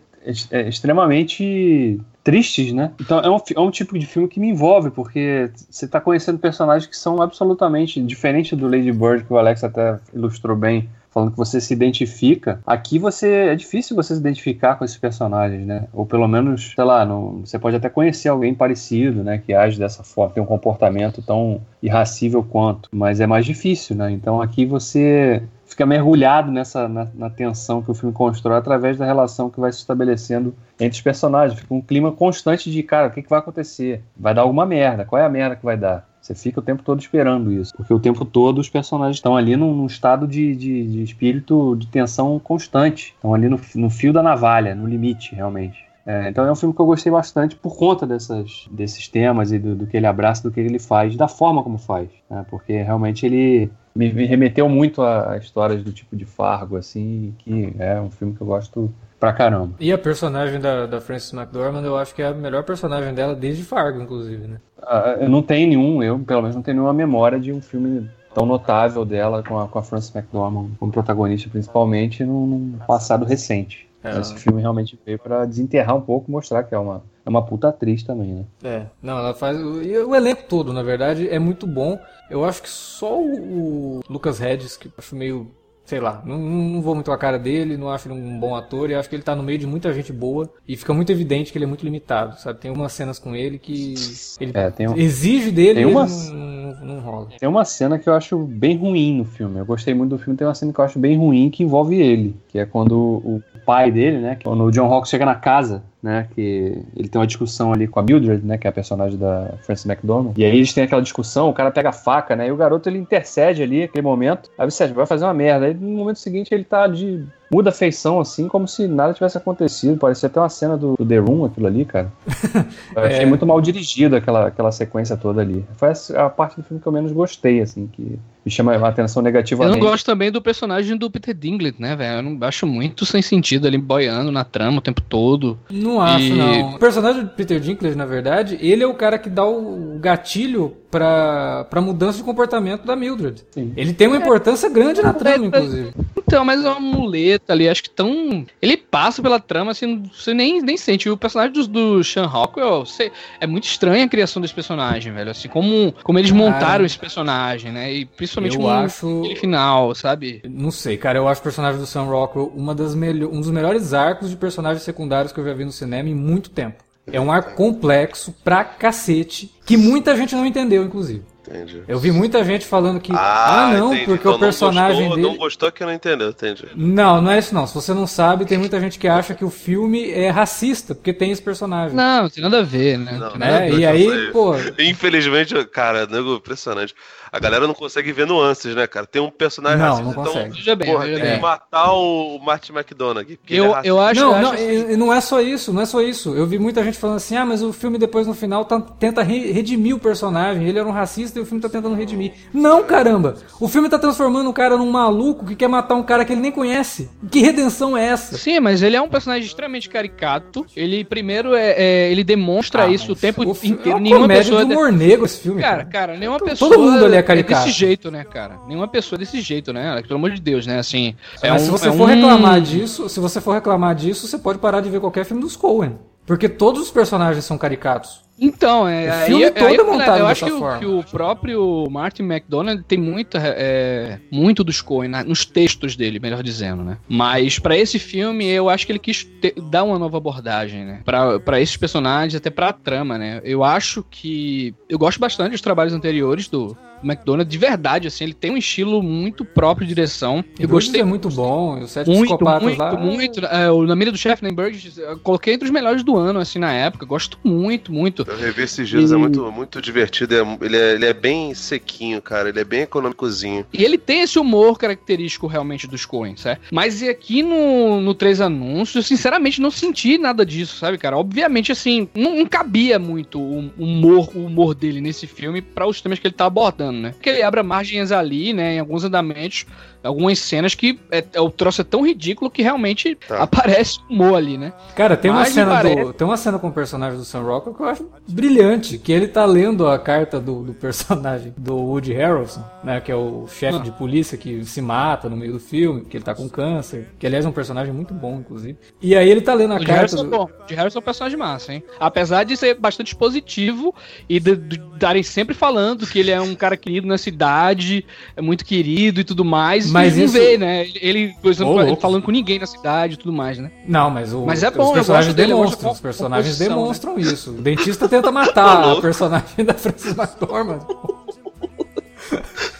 é, extremamente tristes, né? Então é um, é um tipo de filme que me envolve, porque você está conhecendo personagens que são absolutamente diferentes do Lady Bird, que o Alex até ilustrou bem falando que você se identifica. Aqui você é difícil você se identificar com esses personagens, né? Ou pelo menos, sei lá, não, você pode até conhecer alguém parecido, né? Que age dessa forma, tem um comportamento tão irracível quanto, mas é mais difícil, né? Então aqui você fica mergulhado nessa na, na, tensão que o filme constrói através da relação que vai se estabelecendo entre os personagens. Fica um clima constante de, cara, o que, que vai acontecer? Vai dar alguma merda? Qual é a merda que vai dar? Você fica o tempo todo esperando isso. Porque o tempo todo os personagens estão ali num, num estado de, de, de, espírito de tensão constante. Estão ali no, no fio da navalha, no limite, realmente. É, então é um filme que eu gostei bastante por conta dessas, desses temas e do, do, que ele abraça, do que ele faz, da forma como faz. Né? Porque realmente ele me, me remeteu muito a, a, histórias do tipo de Fargo, assim, que é um filme que eu gosto pra caramba.
E a personagem da, da Frances McDormand, eu acho que é a melhor personagem dela desde Fargo, inclusive, né?
Uh, eu não tenho nenhum, eu pelo menos não tenho nenhuma memória de um filme tão notável dela com a, com a Frances McDormand como protagonista, principalmente num passado recente. É. Esse filme realmente veio para desenterrar um pouco, mostrar que é uma, é uma puta atriz também, né?
É, não, ela faz. E o elenco todo, na verdade, é muito bom. Eu acho que só o, Lucas Hedges, que eu acho meio sei lá, não, não vou muito a cara dele, não acho ele um bom ator, e acho que ele tá no meio de muita gente boa, e fica muito evidente que ele é muito limitado, sabe? Tem algumas cenas com ele que ele é, um... exige dele
tem uma... não, não, não, rola. Tem uma cena que eu acho bem ruim no filme, eu gostei muito do filme, tem uma cena que eu acho bem ruim que envolve ele, que é quando o pai dele, né, quando o John Hawks chega na casa né? Que ele tem uma discussão ali com a Mildred, né? Que é a personagem da Frances McDormand. E aí eles têm aquela discussão, o cara pega a faca, né? E o garoto ele intercede ali naquele momento. Aí você vai fazer uma merda. Aí no momento seguinte ele tá de muda a feição, assim, como se nada tivesse acontecido. Parecia até uma cena do, do The Room, aquilo ali, cara. Eu achei é. muito mal dirigido aquela, aquela sequência toda ali. Foi a, a, parte do filme que eu menos gostei, assim, que me chama a atenção negativamente.
Eu não gosto também do personagem do Peter Dinklage, né, velho? Eu não acho muito sem sentido ele boiando na trama o tempo todo.
Não acho, e... não. O personagem do Peter Dinklage, na verdade, ele é o cara que dá o gatilho pra, pra mudança de comportamento da Mildred. Sim. Ele tem uma importância grande na trama, inclusive.
Então, mas é uma muleta ali, acho que tão. Ele passa pela trama, assim, você nem, nem sente. o personagem do, do Sean Rockwell, você, é muito estranha a criação desse personagem, velho. Assim, como, como eles montaram esse personagem, né? E principalmente
eu acho...
final, sabe?
Não sei, cara. Eu acho o personagem do Sam Rockwell uma das melho... um dos melhores arcos de personagens secundários que eu já vi no cinema em muito tempo. É um arco complexo pra cacete, que muita gente não entendeu, inclusive. Entendi. Eu vi muita gente falando que. Ah, ah não, entendi. porque então o personagem
não
gostou,
dele. Não gostou que não entendeu, entendi.
Não, não é isso não. Se você não sabe, tem muita gente que acha que o filme é racista, porque tem esse personagem.
Não, tem nada a ver, né? Não,
né? E aí, pô.
Infelizmente, cara, nego, impressionante a galera não consegue ver nuances, né, cara? Tem um personagem
não, racista, não então, consegue.
Veja bem,
porra,
veja
tem
bem.
que matar o Martin McDonagh.
Eu, é eu acho, não, não, assim... não é só isso, não é só isso. Eu vi muita gente falando assim, ah, mas o filme depois no final tá, tenta re redimir o personagem. Ele era um racista e o filme tá tentando redimir. Não, caramba! O filme tá transformando o cara num maluco que quer matar um cara que ele nem conhece. Que redenção é essa?
Sim, mas ele é um personagem extremamente caricato. Ele primeiro é, é ele demonstra ah, isso o tempo o inteiro. É uma
nenhuma pessoa de humor negro esse filme.
Cara, cara, cara nenhuma pessoa.
Todo mundo ali é caricato.
É desse jeito né, cara? Nenhuma pessoa desse jeito, né? Pelo amor de Deus, né? Assim.
É Mas um, se você é for um... reclamar disso, se você for reclamar disso, você pode parar de ver qualquer filme dos Coen. Porque todos os personagens são caricatos.
Então, é.
O filme
aí,
todo aí, é montado
Eu
acho
que o, que o, próprio Martin McDonald tem muita, é, muito dos Coen nos textos dele, melhor dizendo, né? Mas para esse filme, eu acho que ele quis ter, dar uma nova abordagem, né? Pra, esses personagens, até pra trama, né? Eu acho que. Eu gosto bastante dos trabalhos anteriores do, McDonald's, de verdade, assim, ele tem um estilo muito próprio de direção.
Eu gostei. é muito bom,
o Sete muito, Psicopatas muito, lá. Muito, é, o Na Mira do Chef, nem Burgers, coloquei entre os melhores do ano, assim, na época. Gosto muito, muito.
Eu revi esses dias, é e... é muito, muito divertido. É, ele, é, ele é bem sequinho, cara. Ele é bem econômicozinho.
E ele tem esse humor característico realmente dos Coens, certo? Mas e aqui no, no Três Anúncios, eu sinceramente não senti nada disso, sabe, cara? Obviamente, assim, não, não cabia muito o humor, o humor dele nesse filme para os temas que ele tá abordando né? Porque ele abre margens ali, né, em alguns andamentos algumas cenas que é, é, o troço é tão ridículo que realmente tá. aparece o Mo ali, né?
Cara, tem uma, cena parece... do, tem uma cena com o personagem do Sam Rockwell que eu acho brilhante, que ele tá lendo a carta do, do personagem do Woody Harrelson, né, que é o chefe ah. de polícia que se mata no meio do filme, que ele tá com câncer, que aliás é um personagem muito bom, inclusive. E aí ele tá lendo a o carta...
do... bom. O Harrison é um personagem massa, hein? Apesar de ser bastante positivo e de estarem sempre falando que ele é um cara querido na cidade, é muito querido e tudo mais,
mas
não
isso...
vê, né? Ele, oh, falando com ninguém na cidade e tudo mais, né?
Não, mas o,
mas é bom,
os personagens demonstram, os personagens demonstram né? isso. O dentista tenta matar a personagem da Francis McDormand.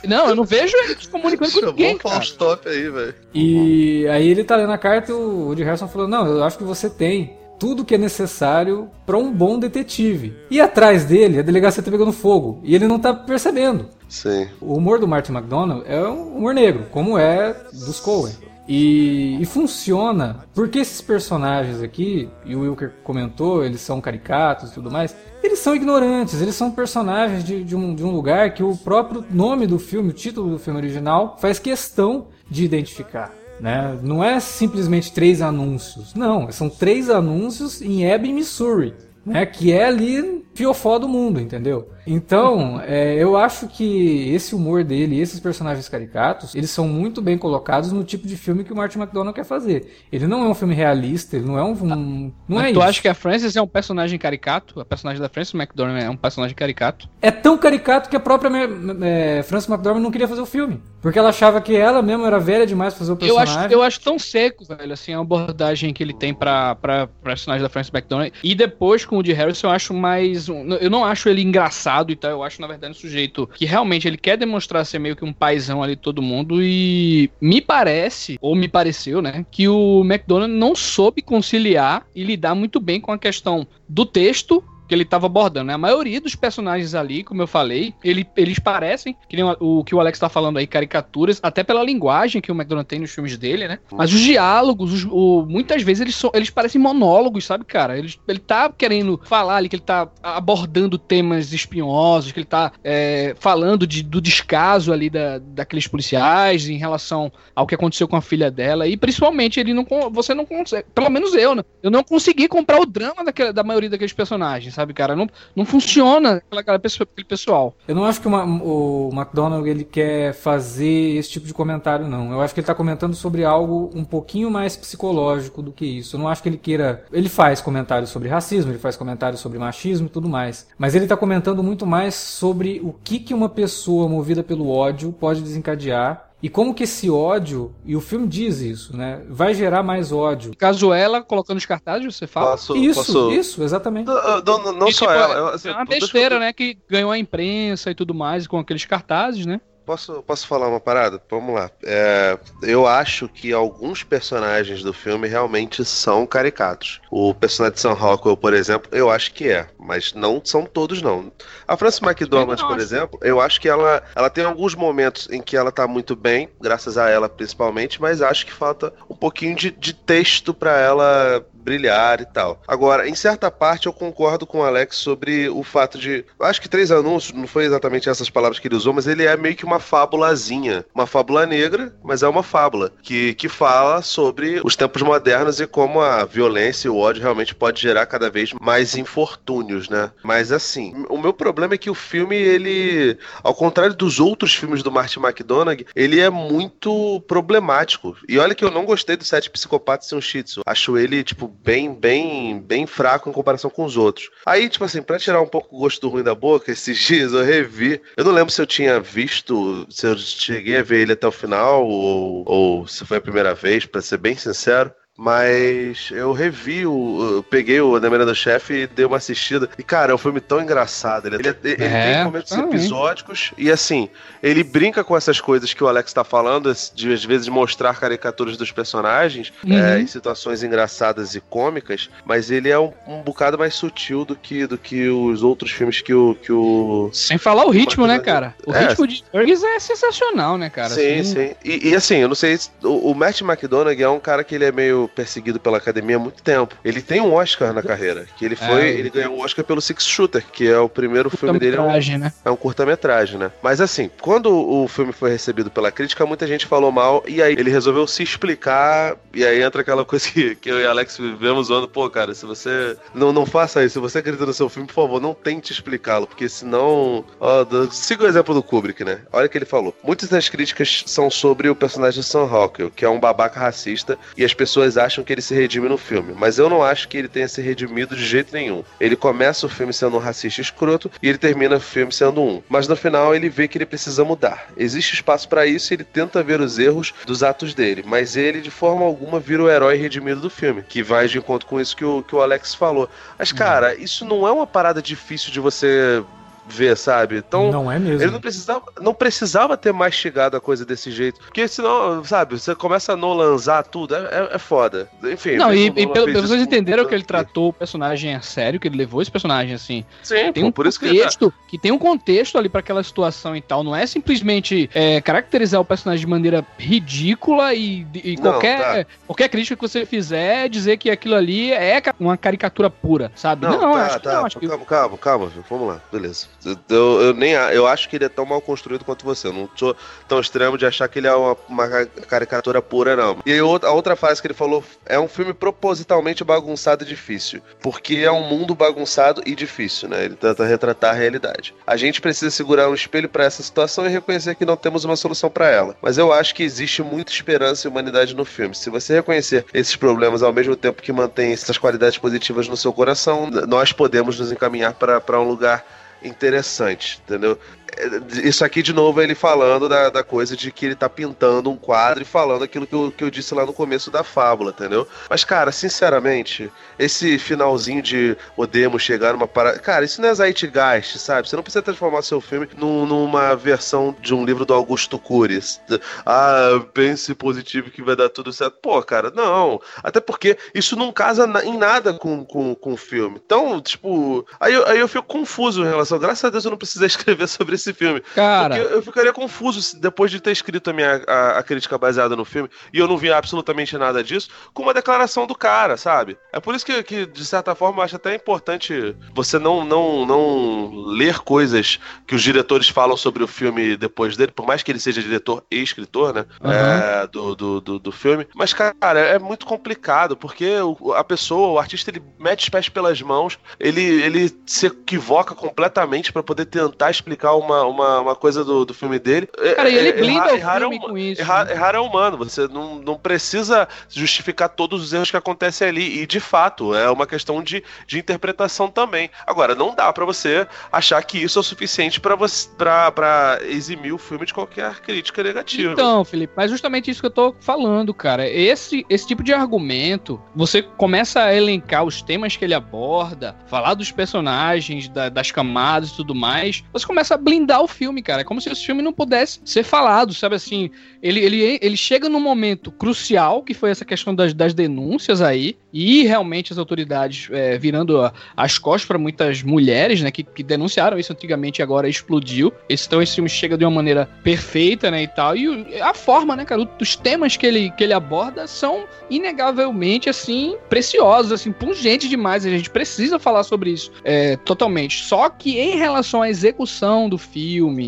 Não, eu não vejo ele se comunicando com ninguém. Cara.
stop aí, velho.
E aí ele tá lendo a carta e o Woody Harrison falou: Não, eu acho que você tem tudo que é necessário para um bom detetive. E atrás dele, a delegacia tá pegando fogo. E ele não tá percebendo.
Sim.
O humor do Martin McDonald é um humor negro, como é dos Coen. E, e, funciona porque esses personagens aqui, e o Wilker comentou, eles são caricatos e tudo mais, eles são ignorantes, eles são personagens de, de, um, de um lugar que o próprio nome do filme, o título do filme original, faz questão de identificar. Né? Não é simplesmente três anúncios. Não, são três anúncios em Ebbing, Missouri. Né? Que é ali fiofó do mundo, entendeu? Então, é, eu acho que esse humor dele, esses personagens caricatos, eles são muito bem colocados no tipo de filme que o Martin McDonagh quer fazer. Ele não é um filme realista, ele não é um. um não
Mas
é
tu
isso.
acha que a Frances é um personagem caricato? A personagem da Frances McDormand é um personagem caricato?
É tão caricato que a própria é, Frances McDormand não queria fazer o filme. Porque ela achava que ela mesma era velha demais pra fazer o personagem.
Eu acho, eu acho tão seco, velho, assim, a abordagem que ele tem pra, pra personagem da Frances McDormand. E depois com o de Harrison eu acho mais. Eu não acho ele engraçado e tal. Eu acho, na verdade, um sujeito que realmente ele quer demonstrar ser meio que um paizão ali todo mundo. E me parece, ou me pareceu, né, que o McDonald não soube conciliar e lidar muito bem com a questão do texto que ele estava abordando. Né? A maioria dos personagens ali, como eu falei, ele, eles parecem, que nem o, que o Alex está falando aí, caricaturas, até pela linguagem que o McDonald tem nos filmes dele, né? Mas os diálogos, os, o, muitas vezes eles, são, eles parecem monólogos, sabe, cara? Ele, ele tá querendo falar ali que ele tá abordando temas espinhosos, que ele tá é, falando de, do descaso ali da, daqueles policiais em relação ao que aconteceu com a filha dela, e principalmente ele não você não consegue, pelo menos eu, né? Eu não consegui comprar o drama daquela, da maioria daqueles personagens, sabe? cara? Não, não funciona aquela, pessoa, aquele pessoal.
Eu não acho que uma, o McDonald ele quer fazer esse tipo de comentário, não. Eu acho que ele está comentando sobre algo um pouquinho mais psicológico do que isso. Eu não acho que ele queira. Ele faz comentários sobre racismo, ele faz comentários sobre machismo e tudo mais. Mas ele está comentando muito mais sobre o que, que uma pessoa movida pelo ódio pode desencadear e como que esse ódio, e o filme diz isso, né? Vai gerar mais ódio.
Caso ela, colocando os cartazes, você fala?
Posso, isso, posso... isso, exatamente.
Não, não, não só tipo, ela.
Assim, é uma besteira, né? Que ganhou a imprensa e tudo mais com aqueles cartazes, né?
Posso, posso falar uma parada? Vamos lá. É, eu acho que alguns personagens do filme realmente são caricatos. O personagem de Sam Rockwell, por exemplo, eu acho que é, mas não são todos, não. A Frances McDormand, por exemplo, eu acho que ela, ela tem alguns momentos em que ela tá muito bem, graças a ela principalmente, mas acho que falta um pouquinho de, de texto para ela brilhar e tal. Agora, em certa parte, eu concordo com o Alex sobre o fato de. Acho que três anúncios, não foi exatamente essas palavras que ele usou, mas ele é meio que uma fábulazinha. Uma fábula negra, mas é uma fábula. Que, que fala sobre os tempos modernos e como a violência e o ódio realmente pode gerar cada vez mais infortúnios, né? Mas assim, o meu problema é que o filme, ele. Ao contrário dos outros filmes do Martin McDonagh, ele é muito problemático. E olha que eu não gostei do Sete Psicopatas e um Shih Tzu. Acho ele, tipo, bem, bem, bem fraco em comparação com os outros. Aí, tipo assim, pra tirar um pouco o gosto do ruim da boca, esses dias eu revi. Eu não lembro se eu tinha visto, se eu cheguei a ver ele até o final, ou, ou se foi a primeira vez, para ser bem sincero. Mas eu revi, o, eu peguei o Demênia do Chefe e dei uma assistida. E, cara, é um filme tão engraçado. Ele, ele, ele é, tem momentos episódicos e, assim, ele brinca com essas coisas que o Alex tá falando, de às vezes mostrar caricaturas dos personagens uhum. é, em situações engraçadas e cômicas, mas ele é um, um, bocado mais sutil do que, do que os outros filmes que o. Que o
Sem falar o ritmo, né, cara? O é. ritmo de Burgess é sensacional, né, cara?
Sim, assim... sim. E, e, assim, eu não sei. O, o Matt McDonagh é um cara que ele é meio perseguido pela academia há muito tempo. Ele tem um Oscar na carreira, que ele foi, é, ele ganhou um Oscar pelo Six Shooter, que é o primeiro filme dele. É um,
né?
é um curta-metragem, né? Mas assim, quando o filme foi recebido pela crítica, muita gente falou mal, e aí ele resolveu se explicar, e aí entra aquela coisa que, que eu e Alex vivemos zoando, pô, cara, se você não, não faça isso, se você acredita no seu filme, por favor, não tente explicá-lo, porque senão. Ó, siga o exemplo do Kubrick, né? Olha o que ele falou. Muitas das críticas são sobre o personagem de Sam Rockwell, que é um babaca racista, e as pessoas acham que ele se redime no filme, mas eu não acho que ele tenha se redimido de jeito nenhum. Ele começa o filme sendo um racista escroto e ele termina o filme sendo um. Mas no final ele vê que ele precisa mudar. Existe espaço para isso e ele tenta ver os erros dos atos dele, mas ele de forma alguma vira o herói redimido do filme, que vai de encontro com isso que o, que o Alex falou. Mas cara, isso não é uma parada difícil de você ver, sabe? Então,
não é mesmo.
Ele não precisava, não precisava ter mastigado a coisa desse jeito. Porque senão, sabe, você começa a nolanzar tudo, é, é, é foda. Enfim.
Não, e, e pelo, vocês entenderam que ele tratou o personagem a sério, que ele levou esse personagem assim.
Sim,
tem um
por isso
contexto, que, que tem um contexto ali para aquela situação e tal. Não é simplesmente é, caracterizar o personagem de maneira ridícula e, e não, qualquer, tá. qualquer crítica que você fizer dizer que aquilo ali é uma caricatura pura, sabe?
Não, não tá, acho tá. não. Acho calma, que... calma, calma, calma, vamos lá, beleza. Eu, eu, nem, eu acho que ele é tão mal construído quanto você. Eu não sou tão extremo de achar que ele é uma, uma caricatura pura, não. E a outra frase que ele falou é um filme propositalmente bagunçado e difícil. Porque é um mundo bagunçado e difícil, né? Ele tenta retratar a realidade. A gente precisa segurar um espelho para essa situação e reconhecer que não temos uma solução para ela. Mas eu acho que existe muita esperança e humanidade no filme. Se você reconhecer esses problemas ao mesmo tempo que mantém essas qualidades positivas no seu coração, nós podemos nos encaminhar para um lugar interessante, entendeu? Isso aqui, de novo, é ele falando da, da coisa de que ele tá pintando um quadro e falando aquilo que eu, que eu disse lá no começo da fábula, entendeu? Mas, cara, sinceramente, esse finalzinho de Odemos chegar numa parada. Cara, isso não é Zeitgeist, sabe? Você não precisa transformar seu filme num, numa versão de um livro do Augusto Cury. Ah, pense positivo que vai dar tudo certo. Pô, cara, não. Até porque isso não casa em nada com, com, com o filme. Então, tipo, aí aí eu fico confuso em relação. Graças a Deus eu não precisei escrever sobre filme.
Cara.
Porque eu ficaria confuso depois de ter escrito a minha a, a, crítica baseada no filme e eu não vi absolutamente nada disso, com uma declaração do cara, sabe? É por isso que, que de certa forma, eu acho até importante você não, não, não ler coisas que os diretores falam sobre o filme depois dele, por mais que ele seja diretor e escritor, né? Uhum. É, do, do, do, do, filme. Mas, cara, é muito complicado, porque a pessoa, o artista, ele mete os pés pelas mãos, ele, ele se equivoca completamente para poder tentar explicar uma uma, uma, uma coisa do, do filme dele.
É, Cara, e ele é, blinda errar, o errar filme é, com isso.
Errar, né? errar, é humano, você não, não precisa justificar todos os erros que acontecem ali. E de fato, é uma questão de, de interpretação também. Agora, não dá para você achar que isso é o suficiente para você para eximir o filme de qualquer crítica negativa.
Então, Felipe, mas justamente isso que eu tô falando, cara. Esse, esse tipo de argumento, você começa a elencar os temas que ele aborda, falar dos personagens, da, das camadas e tudo mais, você começa a blindar blindar o filme, cara. É como se esse filme não pudesse ser falado, sabe assim? Ele, ele, ele chega num momento crucial, que foi essa questão das, das denúncias aí, e realmente as autoridades é, virando a, as costas para muitas mulheres, né, que, que, denunciaram isso antigamente e agora explodiu. Então esse filme chega de uma maneira perfeita, né, e tal. E a forma, né, cara, os temas que ele, que ele aborda são inegavelmente, assim, preciosos, assim, pungentes demais. A gente precisa falar sobre isso é, totalmente. Só que em relação à execução do filme,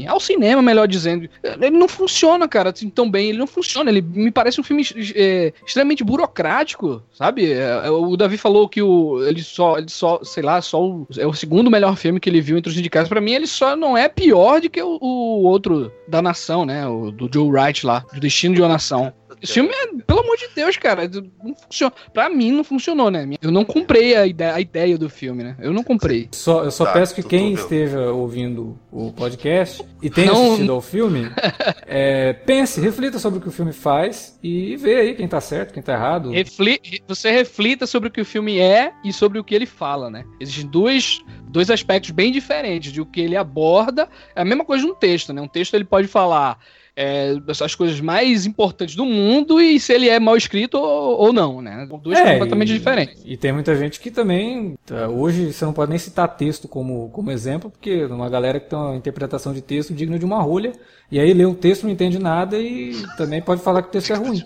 ao cinema, melhor dizendo, ele não funciona, cara, assim, tão bem. Ele não funciona. Ele me parece um filme é, extremamente burocrático, sabe? É, o Davi falou que o, ele só, ele só, sei lá, só o, é o segundo melhor filme que ele viu entre os indicados. Para mim, ele só não é pior do que o, o outro da nação, né? O do Joe Wright lá, do Destino de uma Nação. Esse filme é, pelo amor de Deus, cara, não funciona. Pra mim não funcionou, né? Eu não comprei a ideia, a ideia do filme, né? Eu não comprei.
Só, eu só tá, peço que quem esteja ouvindo o podcast e tenha não... assistido ao filme, é, pense, reflita sobre o que o filme faz e vê aí quem tá certo, quem tá errado.
Refli você reflita sobre o que o filme é e sobre o que ele fala, né? Existem dois, dois aspectos bem diferentes de o que ele aborda. É a mesma coisa de um texto, né? Um texto ele pode falar é, as coisas mais importantes do mundo e se ele é mal escrito ou, ou não, né? Duas é, completamente e, diferentes.
E tem muita gente que também. Tá, hoje você não pode nem citar texto como, como exemplo, porque uma galera que tem uma interpretação de texto digna de uma rolha, e aí lê um texto, não entende nada e também pode falar que o texto é ruim.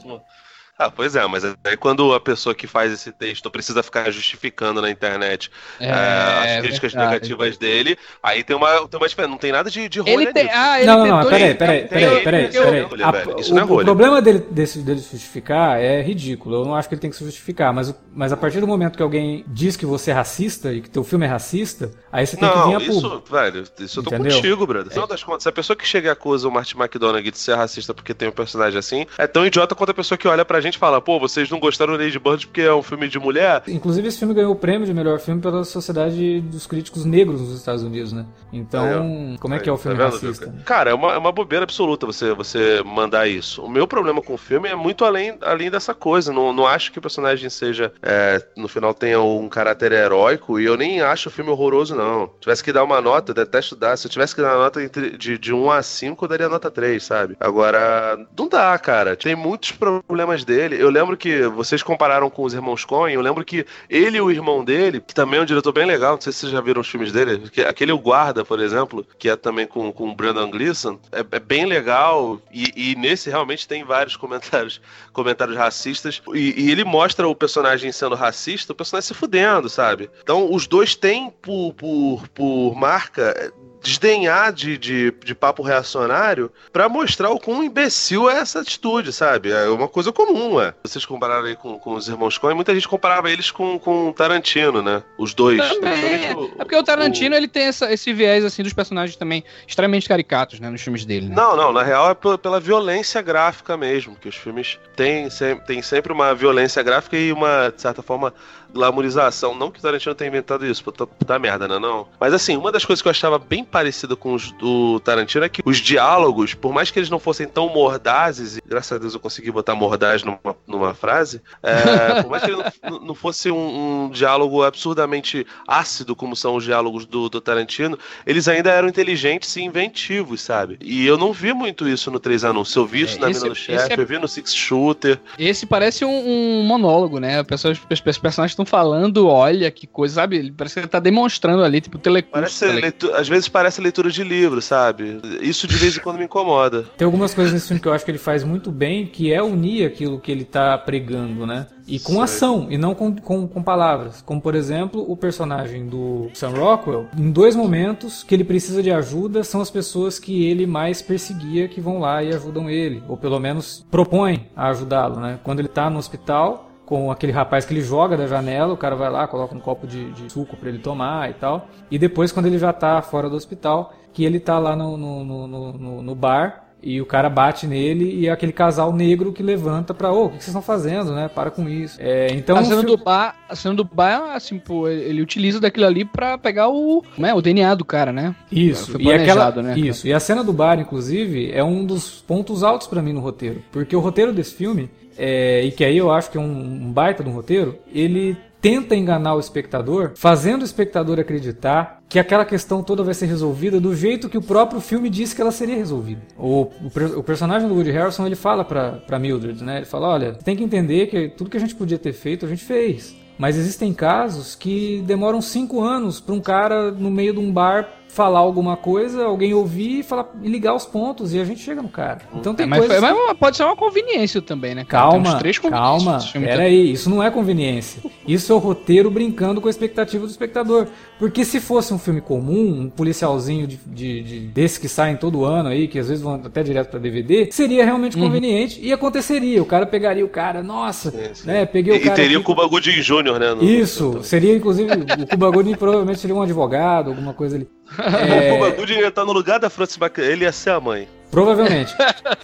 Ah, pois é, mas aí quando a pessoa que faz esse texto precisa ficar justificando na internet é, é, as críticas verdade. negativas dele, aí tem uma, tem uma diferença. Não tem nada de, de rolha
tem, ah, ele não, não, não, peraí, peraí, peraí, peraí. peraí. Isso não é rolha. O problema dele, desse, dele se justificar é ridículo. Eu não acho que ele tem que se justificar, mas, mas a partir do momento que alguém diz que você é racista e que teu filme é racista, aí você tem não, que vir a
isso, velho, isso eu tô Entendeu? contigo, brother. Afinal é. das contas, se a pessoa que chega e acusa o Martin McDonagh de ser racista porque tem um personagem assim, é tão idiota quanto a pessoa que olha pra gente gente fala, pô, vocês não gostaram do Lady Bird porque é um filme de mulher.
Inclusive, esse filme ganhou o prêmio de melhor filme pela Sociedade dos Críticos Negros nos Estados Unidos, né? Então, é, como é, é que é o filme tá racista?
Cara, é uma, é uma bobeira absoluta você, você mandar isso. O meu problema com o filme é muito além, além dessa coisa. Não, não acho que o personagem seja, é, no final, tenha um caráter heróico e eu nem acho o filme horroroso, não. Se tivesse que dar uma nota, eu detesto dar. Se eu tivesse que dar uma nota entre, de, de 1 a 5, eu daria nota 3, sabe? Agora, não dá, cara. Tem muitos problemas dele dele. Eu lembro que vocês compararam com os irmãos Coen. Eu lembro que ele e o irmão dele, que também é um diretor bem legal, não sei se vocês já viram os filmes dele, que, aquele O Guarda, por exemplo, que é também com, com o Brandon Gleeson, é, é bem legal. E, e, nesse realmente tem vários comentários, comentários racistas. E, e, ele mostra o personagem sendo racista, o personagem se fudendo, sabe? Então os dois têm por, por, por marca desdenhar de, de, de papo reacionário para mostrar o quão imbecil é essa atitude, sabe? É uma coisa comum, é. Vocês compararam aí com, com os irmãos Coen, muita gente comparava eles com, com Tarantino, né? Os dois.
Também. O, é porque o Tarantino, o... ele tem essa, esse viés, assim, dos personagens também extremamente caricatos, né? Nos filmes dele, né?
Não, não. Na real é pela, pela violência gráfica mesmo, que os filmes têm, têm sempre uma violência gráfica e uma, de certa forma, glamorização. Não que o Tarantino tenha inventado isso, puta, puta merda, né? Não. Mas assim, uma das coisas que eu achava bem parecida com os do Tarantino é que os diálogos, por mais que eles não fossem tão mordazes, e graças a Deus eu consegui botar mordaz numa, numa frase, é, por mais que ele não, não fosse um, um, diálogo absurdamente ácido, como são os diálogos do, do Tarantino, eles ainda eram inteligentes e inventivos, sabe? E eu não vi muito isso no Três Anúncios. Eu vi isso é, na Mina do Chefe, é... eu vi no Six Shooter.
Esse parece um, um monólogo, né? Os personagens estão falando, olha que coisa, sabe? Ele parece que ele tá demonstrando ali, tipo, telecurso.
Parece leitura, às vezes parece leitura de livro, sabe? Isso de vez em quando me incomoda.
Tem algumas coisas nesse filme que eu acho que ele faz muito bem, que é unir aquilo que ele tá pregando, né? E com Sei. ação, e não com, com, com, palavras. Como, por exemplo, o personagem do Sam Rockwell, em dois momentos que ele precisa de ajuda, são as pessoas que ele mais perseguia que vão lá e ajudam ele. Ou pelo menos propõem a ajudá-lo, né? Quando ele tá no hospital, com aquele rapaz que ele joga da janela, o cara vai lá, coloca um copo de, de suco para ele tomar e tal. E depois, quando ele já tá fora do hospital, que ele tá lá no, no, no, no, no bar e o cara bate nele e é aquele casal negro que levanta pra, ô, oh, o que vocês estão fazendo, né? Para com isso. É, então,
a cena, do bar, a cena do bar, assim, pô, ele utiliza daquilo ali pra pegar o, né, o DNA do cara, né?
Isso. e aquela, né? Isso. E a cena do bar, inclusive, é um dos pontos altos para mim no roteiro. Porque o roteiro desse filme, é, e que aí eu acho que é um, um baita de um roteiro, ele tenta enganar o espectador, fazendo o espectador acreditar que aquela questão toda vai ser resolvida do jeito que o próprio filme disse que ela seria resolvida. O, o, o personagem do Woody Harrelson ele fala para Mildred, né? Ele fala, olha, tem que entender que tudo que a gente podia ter feito a gente fez. Mas existem casos que demoram cinco anos para um cara no meio de um bar falar alguma coisa, alguém ouvir e, falar, e ligar os pontos e a gente chega no cara. Então tem é,
mas, coisas... mas pode ser uma conveniência também, né?
Calma, calma, peraí, isso não é conveniência. Isso é o roteiro brincando com a expectativa do espectador. Porque se fosse um filme comum, um policialzinho de, de, de desse que saem todo ano aí, que às vezes vão até direto para DVD, seria realmente uhum. conveniente e aconteceria. O cara pegaria o cara, nossa, sim, sim. né? Peguei o cara.
E teria aqui. o Cuba Gooding Jr., né?
No... Isso, seria inclusive o Cuba Gooding provavelmente seria um advogado, alguma coisa ali.
É... O Cuba Gooding ia estar no lugar da Francis McDormand, ele ia ser a mãe.
Provavelmente.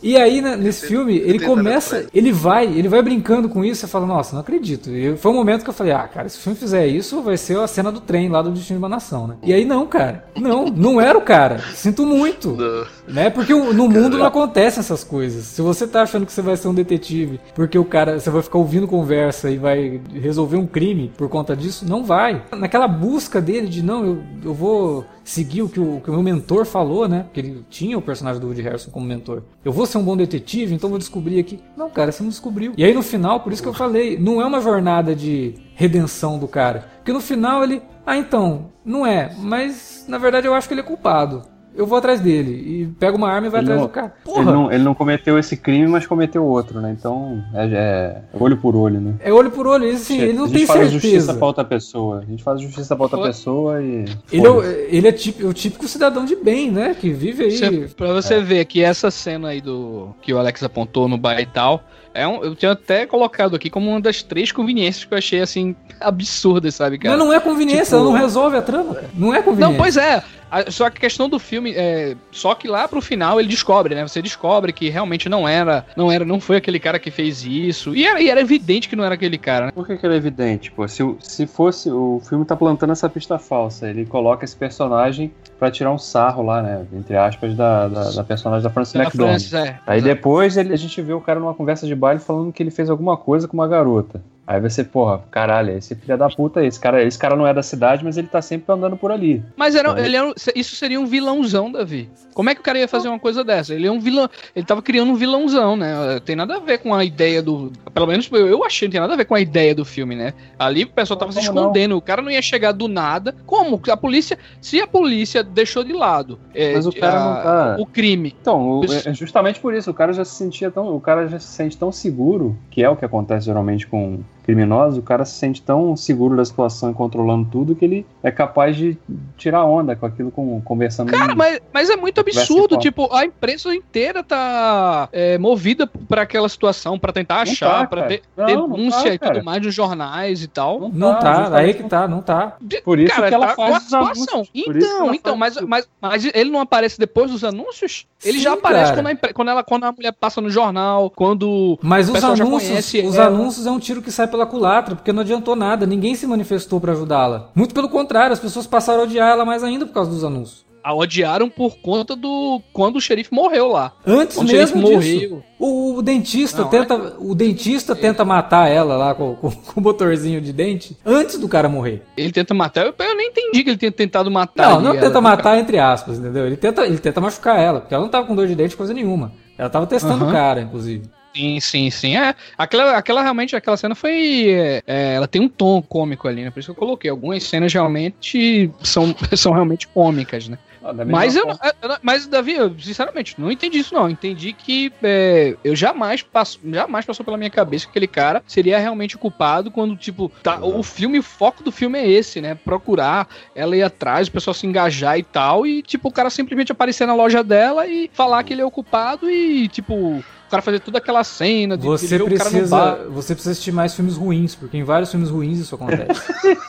E aí, né, nesse filme, ele começa, ele vai, ele vai brincando com isso, você fala, nossa, não acredito. E foi um momento que eu falei, ah, cara, se o filme fizer isso, vai ser a cena do trem lá do Destino de uma Nação, né? E aí, não, cara. Não, não era o cara. Sinto muito. Não. Né? Porque no mundo não acontecem essas coisas. Se você tá achando que você vai ser um detetive, porque o cara, você vai ficar ouvindo conversa e vai resolver um crime por conta disso, não vai. Naquela busca dele de, não, eu, eu vou seguir o que o, que o meu mentor falou, né? Porque ele tinha o personagem do Woody Harrison como mentor. Eu vou ser um bom detetive, então vou descobrir aqui. Não, cara, você não descobriu. E aí no final, por isso que eu falei, não é uma jornada de redenção do cara. Porque no final ele, ah, então, não é, mas na verdade eu acho que ele é culpado eu vou atrás dele. E pega uma arma e vai ele atrás não, do cara.
Porra. Ele não, ele não cometeu esse crime, mas cometeu outro, né? Então é, é olho por olho, né?
É olho por olho, assim, ele não tem certeza. A gente faz
justiça pra outra pessoa. A gente faz justiça pra outra pessoa e.
Ele é, ele é típico, o típico cidadão de bem, né? Que vive aí. Você,
pra você é. ver que essa cena aí do que o Alex apontou no bar e tal. É um, eu tinha até colocado aqui como uma das três conveniências que eu achei, assim, absurdas, sabe, cara?
Mas não é conveniência, tipo... ela não resolve a trama, cara. Não é conveniência.
Não, pois é. Só que a questão do filme é. Só que lá pro final ele descobre, né? Você descobre que realmente não era. Não era, não foi aquele cara que fez isso. E era, e era evidente que não era aquele cara, né?
Por que, que era evidente? Pô, se, se fosse. O filme tá plantando essa pista falsa. Ele coloca esse personagem para tirar um sarro lá, né? Entre aspas, da, da, da personagem da Frances McDormand. é, Aí depois ele, a gente vê o cara numa conversa de baile falando que ele fez alguma coisa com uma garota. Aí você, porra, caralho, esse filho da puta, esse cara, esse cara não é da cidade, mas ele tá sempre andando por ali.
Mas era, então, ele era, isso seria um vilãozão, Davi. Como é que o cara ia fazer uma coisa dessa? Ele é um vilão, ele tava criando um vilãozão, né? Tem nada a ver com a ideia do, pelo menos eu achei, não tem nada a ver com a ideia do filme, né? Ali o pessoal tava se escondendo, não? o cara não ia chegar do nada. Como? A polícia, se a polícia deixou de lado
é, mas o, cara a, não tá...
o crime.
Então, o, é justamente por isso, o cara já se sentia tão, o cara já se sente tão seguro, que é o que acontece geralmente com criminosos, o cara se sente tão seguro da situação e controlando tudo que ele é capaz de tirar onda com aquilo, com, conversando.
Cara, em, mas, mas é muito absurdo. Tipo, a imprensa inteira tá é, movida para aquela situação, para tentar achar, tá, para ter não, denúncia tá, e tudo mais nos jornais e tal.
Não, não tá, tá aí que tá, não tá.
Por isso cara, que ela tá faz a situação. Então, então, mas, mas, mas ele não aparece depois dos anúncios? Ele Sim, já aparece quando a, quando, ela, quando a mulher passa no jornal, quando
mas os anúncios, os ela. anúncios é um tiro que sai pela culatra, porque não adiantou nada, ninguém se manifestou para ajudá-la. Muito pelo contrário, as pessoas passaram a odiar ela mais ainda por causa dos anúncios.
A odiaram por conta do quando o xerife morreu lá.
Antes quando mesmo o morreu. O, o dentista não, tenta, é... o dentista tenta matar ela lá com, com, com, o motorzinho de dente antes do cara morrer.
Ele tenta matar, eu, eu nem entendi que ele tenha tentado matar.
Não, não tenta ela, matar cara. entre aspas, entendeu? Ele tenta, ele tenta machucar ela, porque ela não tava com dor de dente coisa nenhuma. Ela tava testando o cara, inclusive.
Sim, sim, sim. É, aquela, aquela realmente, aquela cena foi. É, é, ela tem um tom cômico ali, né? Por isso que eu coloquei. Algumas cenas realmente são, são realmente cômicas, né? Ah, mas, eu, eu, mas, Davi, eu, sinceramente, não entendi isso, não. Entendi que é, eu jamais passo, jamais passou pela minha cabeça que aquele cara seria realmente culpado quando, tipo, tá, o filme, o foco do filme é esse, né? Procurar ela ir atrás, o pessoal se engajar e tal, e, tipo, o cara simplesmente aparecer na loja dela e falar que ele é o culpado e, tipo, cara fazer toda aquela cena
de, você precisa, Você precisa assistir mais filmes ruins, porque em vários filmes ruins isso acontece.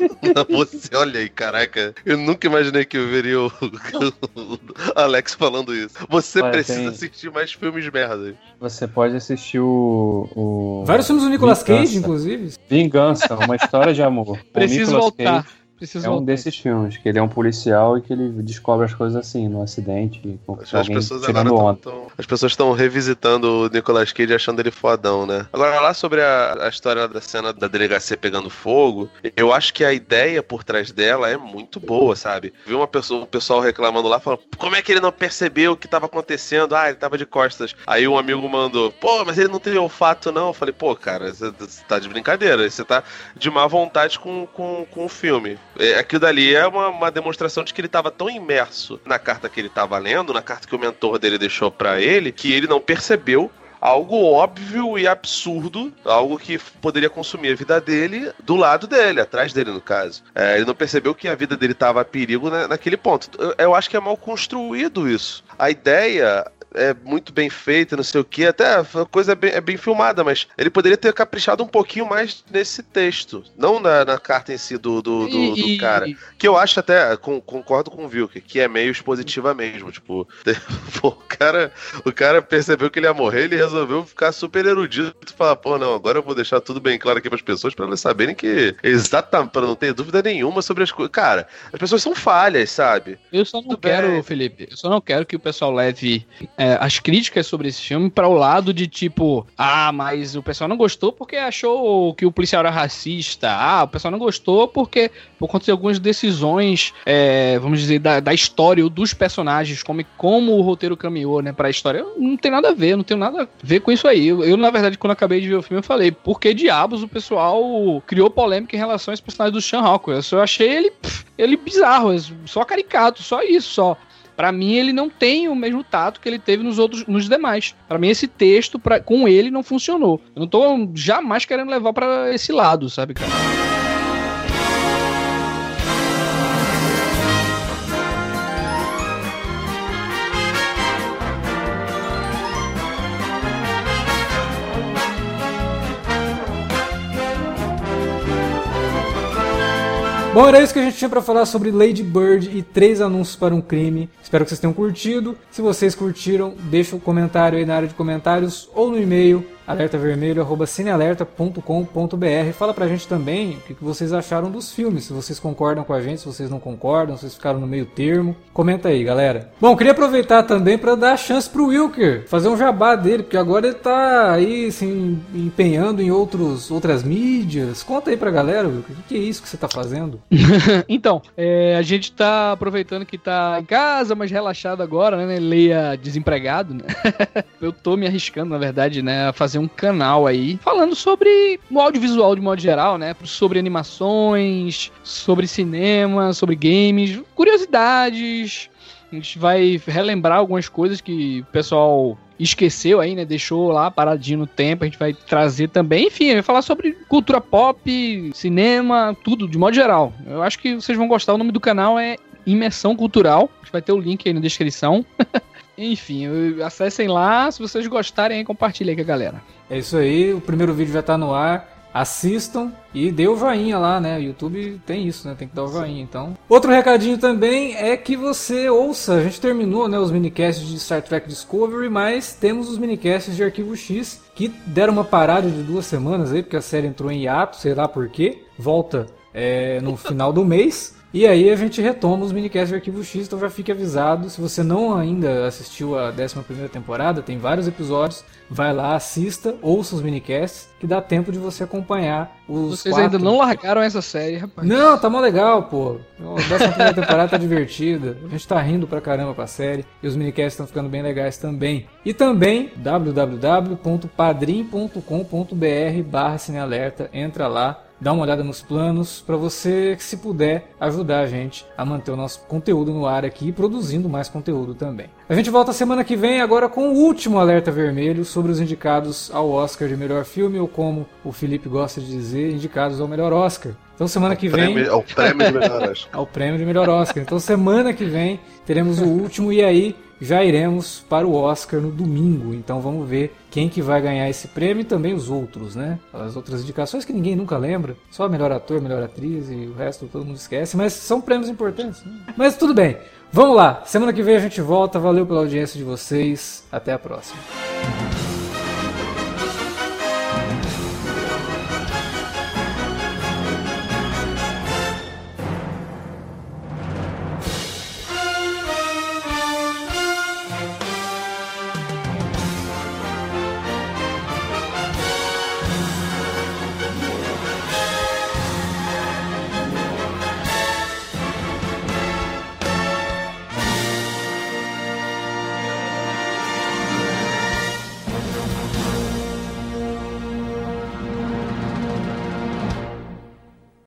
você, olha aí, caraca, eu nunca imaginei que eu veria o, o Alex falando isso. Você olha, precisa tem... assistir mais filmes merdas.
Você pode assistir o. o...
Vários filmes do Nicolas Vingança. Cage, inclusive.
Vingança, uma história de amor.
Preciso voltar. Cage
Preciso é um desses filmes, que ele é um policial e que ele descobre as coisas assim, no acidente,
as pessoas tirando onda. Tão, as pessoas estão revisitando o Nicolas Cage achando ele fodão, né? Agora, lá sobre a, a, história da cena da delegacia pegando fogo, eu acho que a ideia por trás dela é muito boa, sabe? Vi uma pessoa, o pessoal reclamando lá, falando, como é que ele não percebeu o que estava acontecendo? Ah, ele tava de costas. Aí um amigo mandou, pô, mas ele não teve olfato, não. Eu falei, pô, cara, você tá de brincadeira, você tá de má vontade com, com, com o filme. É, aquilo dali é uma, uma demonstração de que ele estava tão imerso na carta que ele estava lendo, na carta que o mentor dele deixou para ele, que ele não percebeu algo óbvio e absurdo, algo que poderia consumir a vida dele do lado dele, atrás dele, no caso. É, ele não percebeu que a vida dele estava a perigo na, naquele ponto. Eu, eu, acho que é mal construído isso. A ideia é muito bem feita, não sei o que, até a coisa é bem, é bem, filmada, mas ele poderia ter caprichado um pouquinho mais nesse texto, não na, na carta em si do, do, do, do cara. Que eu acho até, com, concordo com o Vilk, que é meio expositiva mesmo, tipo, o cara, o cara percebeu que ele ia morrer, ele resolveu ficar super erudito e falar, pô, não, agora eu vou deixar tudo bem claro aqui para as pessoas para elas saberem que exatamente, para não ter dúvida nenhuma sobre as coisas. Cara, as pessoas são falhas, sabe?
Eu só não Tudo quero, bem. Felipe, eu só não quero que o pessoal leve é, é, as críticas sobre esse filme para o lado de tipo, ah, mas o pessoal não gostou porque achou que o policial era racista. Ah, o pessoal não gostou porque por conta de algumas decisões, é, vamos dizer, da, da história ou dos personagens, como, como o roteiro caminhou, né, pra história. Não tem nada a ver, não tem nada a ver com isso aí. Eu, eu, na verdade, quando acabei de ver o filme, eu falei, por que diabos o pessoal criou polêmica em relação a esse personagem do Sean Rockwell? Eu só achei ele, pff, ele bizarro, só caricato, só isso, só. Para mim, ele não tem o mesmo tato que ele teve nos outros, nos demais. Para mim, esse texto pra, com ele não funcionou. Eu não tô jamais querendo levar para esse lado, sabe, cara?
Bom, era isso que a gente tinha para falar sobre Lady Bird e três anúncios para um crime. Espero que vocês tenham curtido. Se vocês curtiram, deixa um comentário aí na área de comentários ou no e-mail alertavermelho.cinealerta.com.br. Fala pra gente também o que vocês acharam dos filmes, se vocês concordam com a gente, se vocês não concordam, se vocês ficaram no meio termo. Comenta aí, galera. Bom, queria aproveitar também para dar a chance pro Wilker fazer um jabá dele, porque agora ele tá aí se assim, empenhando em outros, outras mídias. Conta aí pra galera, Wilker, o que é isso que você tá fazendo?
então, é, a gente tá aproveitando que tá em casa, mas relaxado agora, né? Leia desempregado, né? Eu tô me arriscando, na verdade, né, a fazer fazer um canal aí falando sobre o audiovisual de modo geral, né? Sobre animações, sobre cinema, sobre games, curiosidades. A gente vai relembrar algumas coisas que o pessoal esqueceu aí, né? Deixou lá paradinho no tempo. A gente vai trazer também, enfim, vai falar sobre cultura pop, cinema, tudo, de modo geral. Eu acho que vocês vão gostar. O nome do canal é Imersão Cultural. A gente vai ter o link aí na descrição. Enfim, acessem lá. Se vocês gostarem, compartilhem com a galera.
É isso aí. O primeiro vídeo já tá no ar. Assistam e dê o joinha lá, né? O YouTube tem isso, né? Tem que dar o joinha, então. Outro recadinho também é que você ouça. A gente terminou, né, os minicasts de Star Trek Discovery, mas temos os minicasts de Arquivo X que deram uma parada de duas semanas aí, porque a série entrou em hiato, sei lá por quê. Volta é, no final do mês. E aí a gente retoma os minicasts de Arquivo X, então já fique avisado. Se você não ainda assistiu a 11 temporada, tem vários episódios. Vai lá, assista, ouça os minicasts, que dá tempo de você acompanhar os.
Vocês quatro. ainda não largaram essa série, rapaz.
Não, tá mó legal, pô. A 11 temporada tá divertida. A gente tá rindo pra caramba com a série. E os minicasts estão ficando bem legais também. E também www.padrim.com.br/barra Cinealerta. Entra lá dá uma olhada nos planos para você, se puder, ajudar a gente a manter o nosso conteúdo no ar aqui e produzindo mais conteúdo também. A gente volta semana que vem agora com o último alerta vermelho sobre os indicados ao Oscar de melhor filme ou como o Felipe gosta de dizer, indicados ao melhor Oscar. Então semana que vem.
Prêmio, ao prêmio de melhor Oscar.
ao prêmio de melhor Oscar. Então semana que vem teremos o último e aí já iremos para o Oscar no domingo. Então vamos ver quem que vai ganhar esse prêmio e também os outros, né? As outras indicações que ninguém nunca lembra. Só melhor ator, melhor atriz e o resto todo mundo esquece. Mas são prêmios importantes. Né? Mas tudo bem. Vamos lá. Semana que vem a gente volta. Valeu pela audiência de vocês. Até a próxima.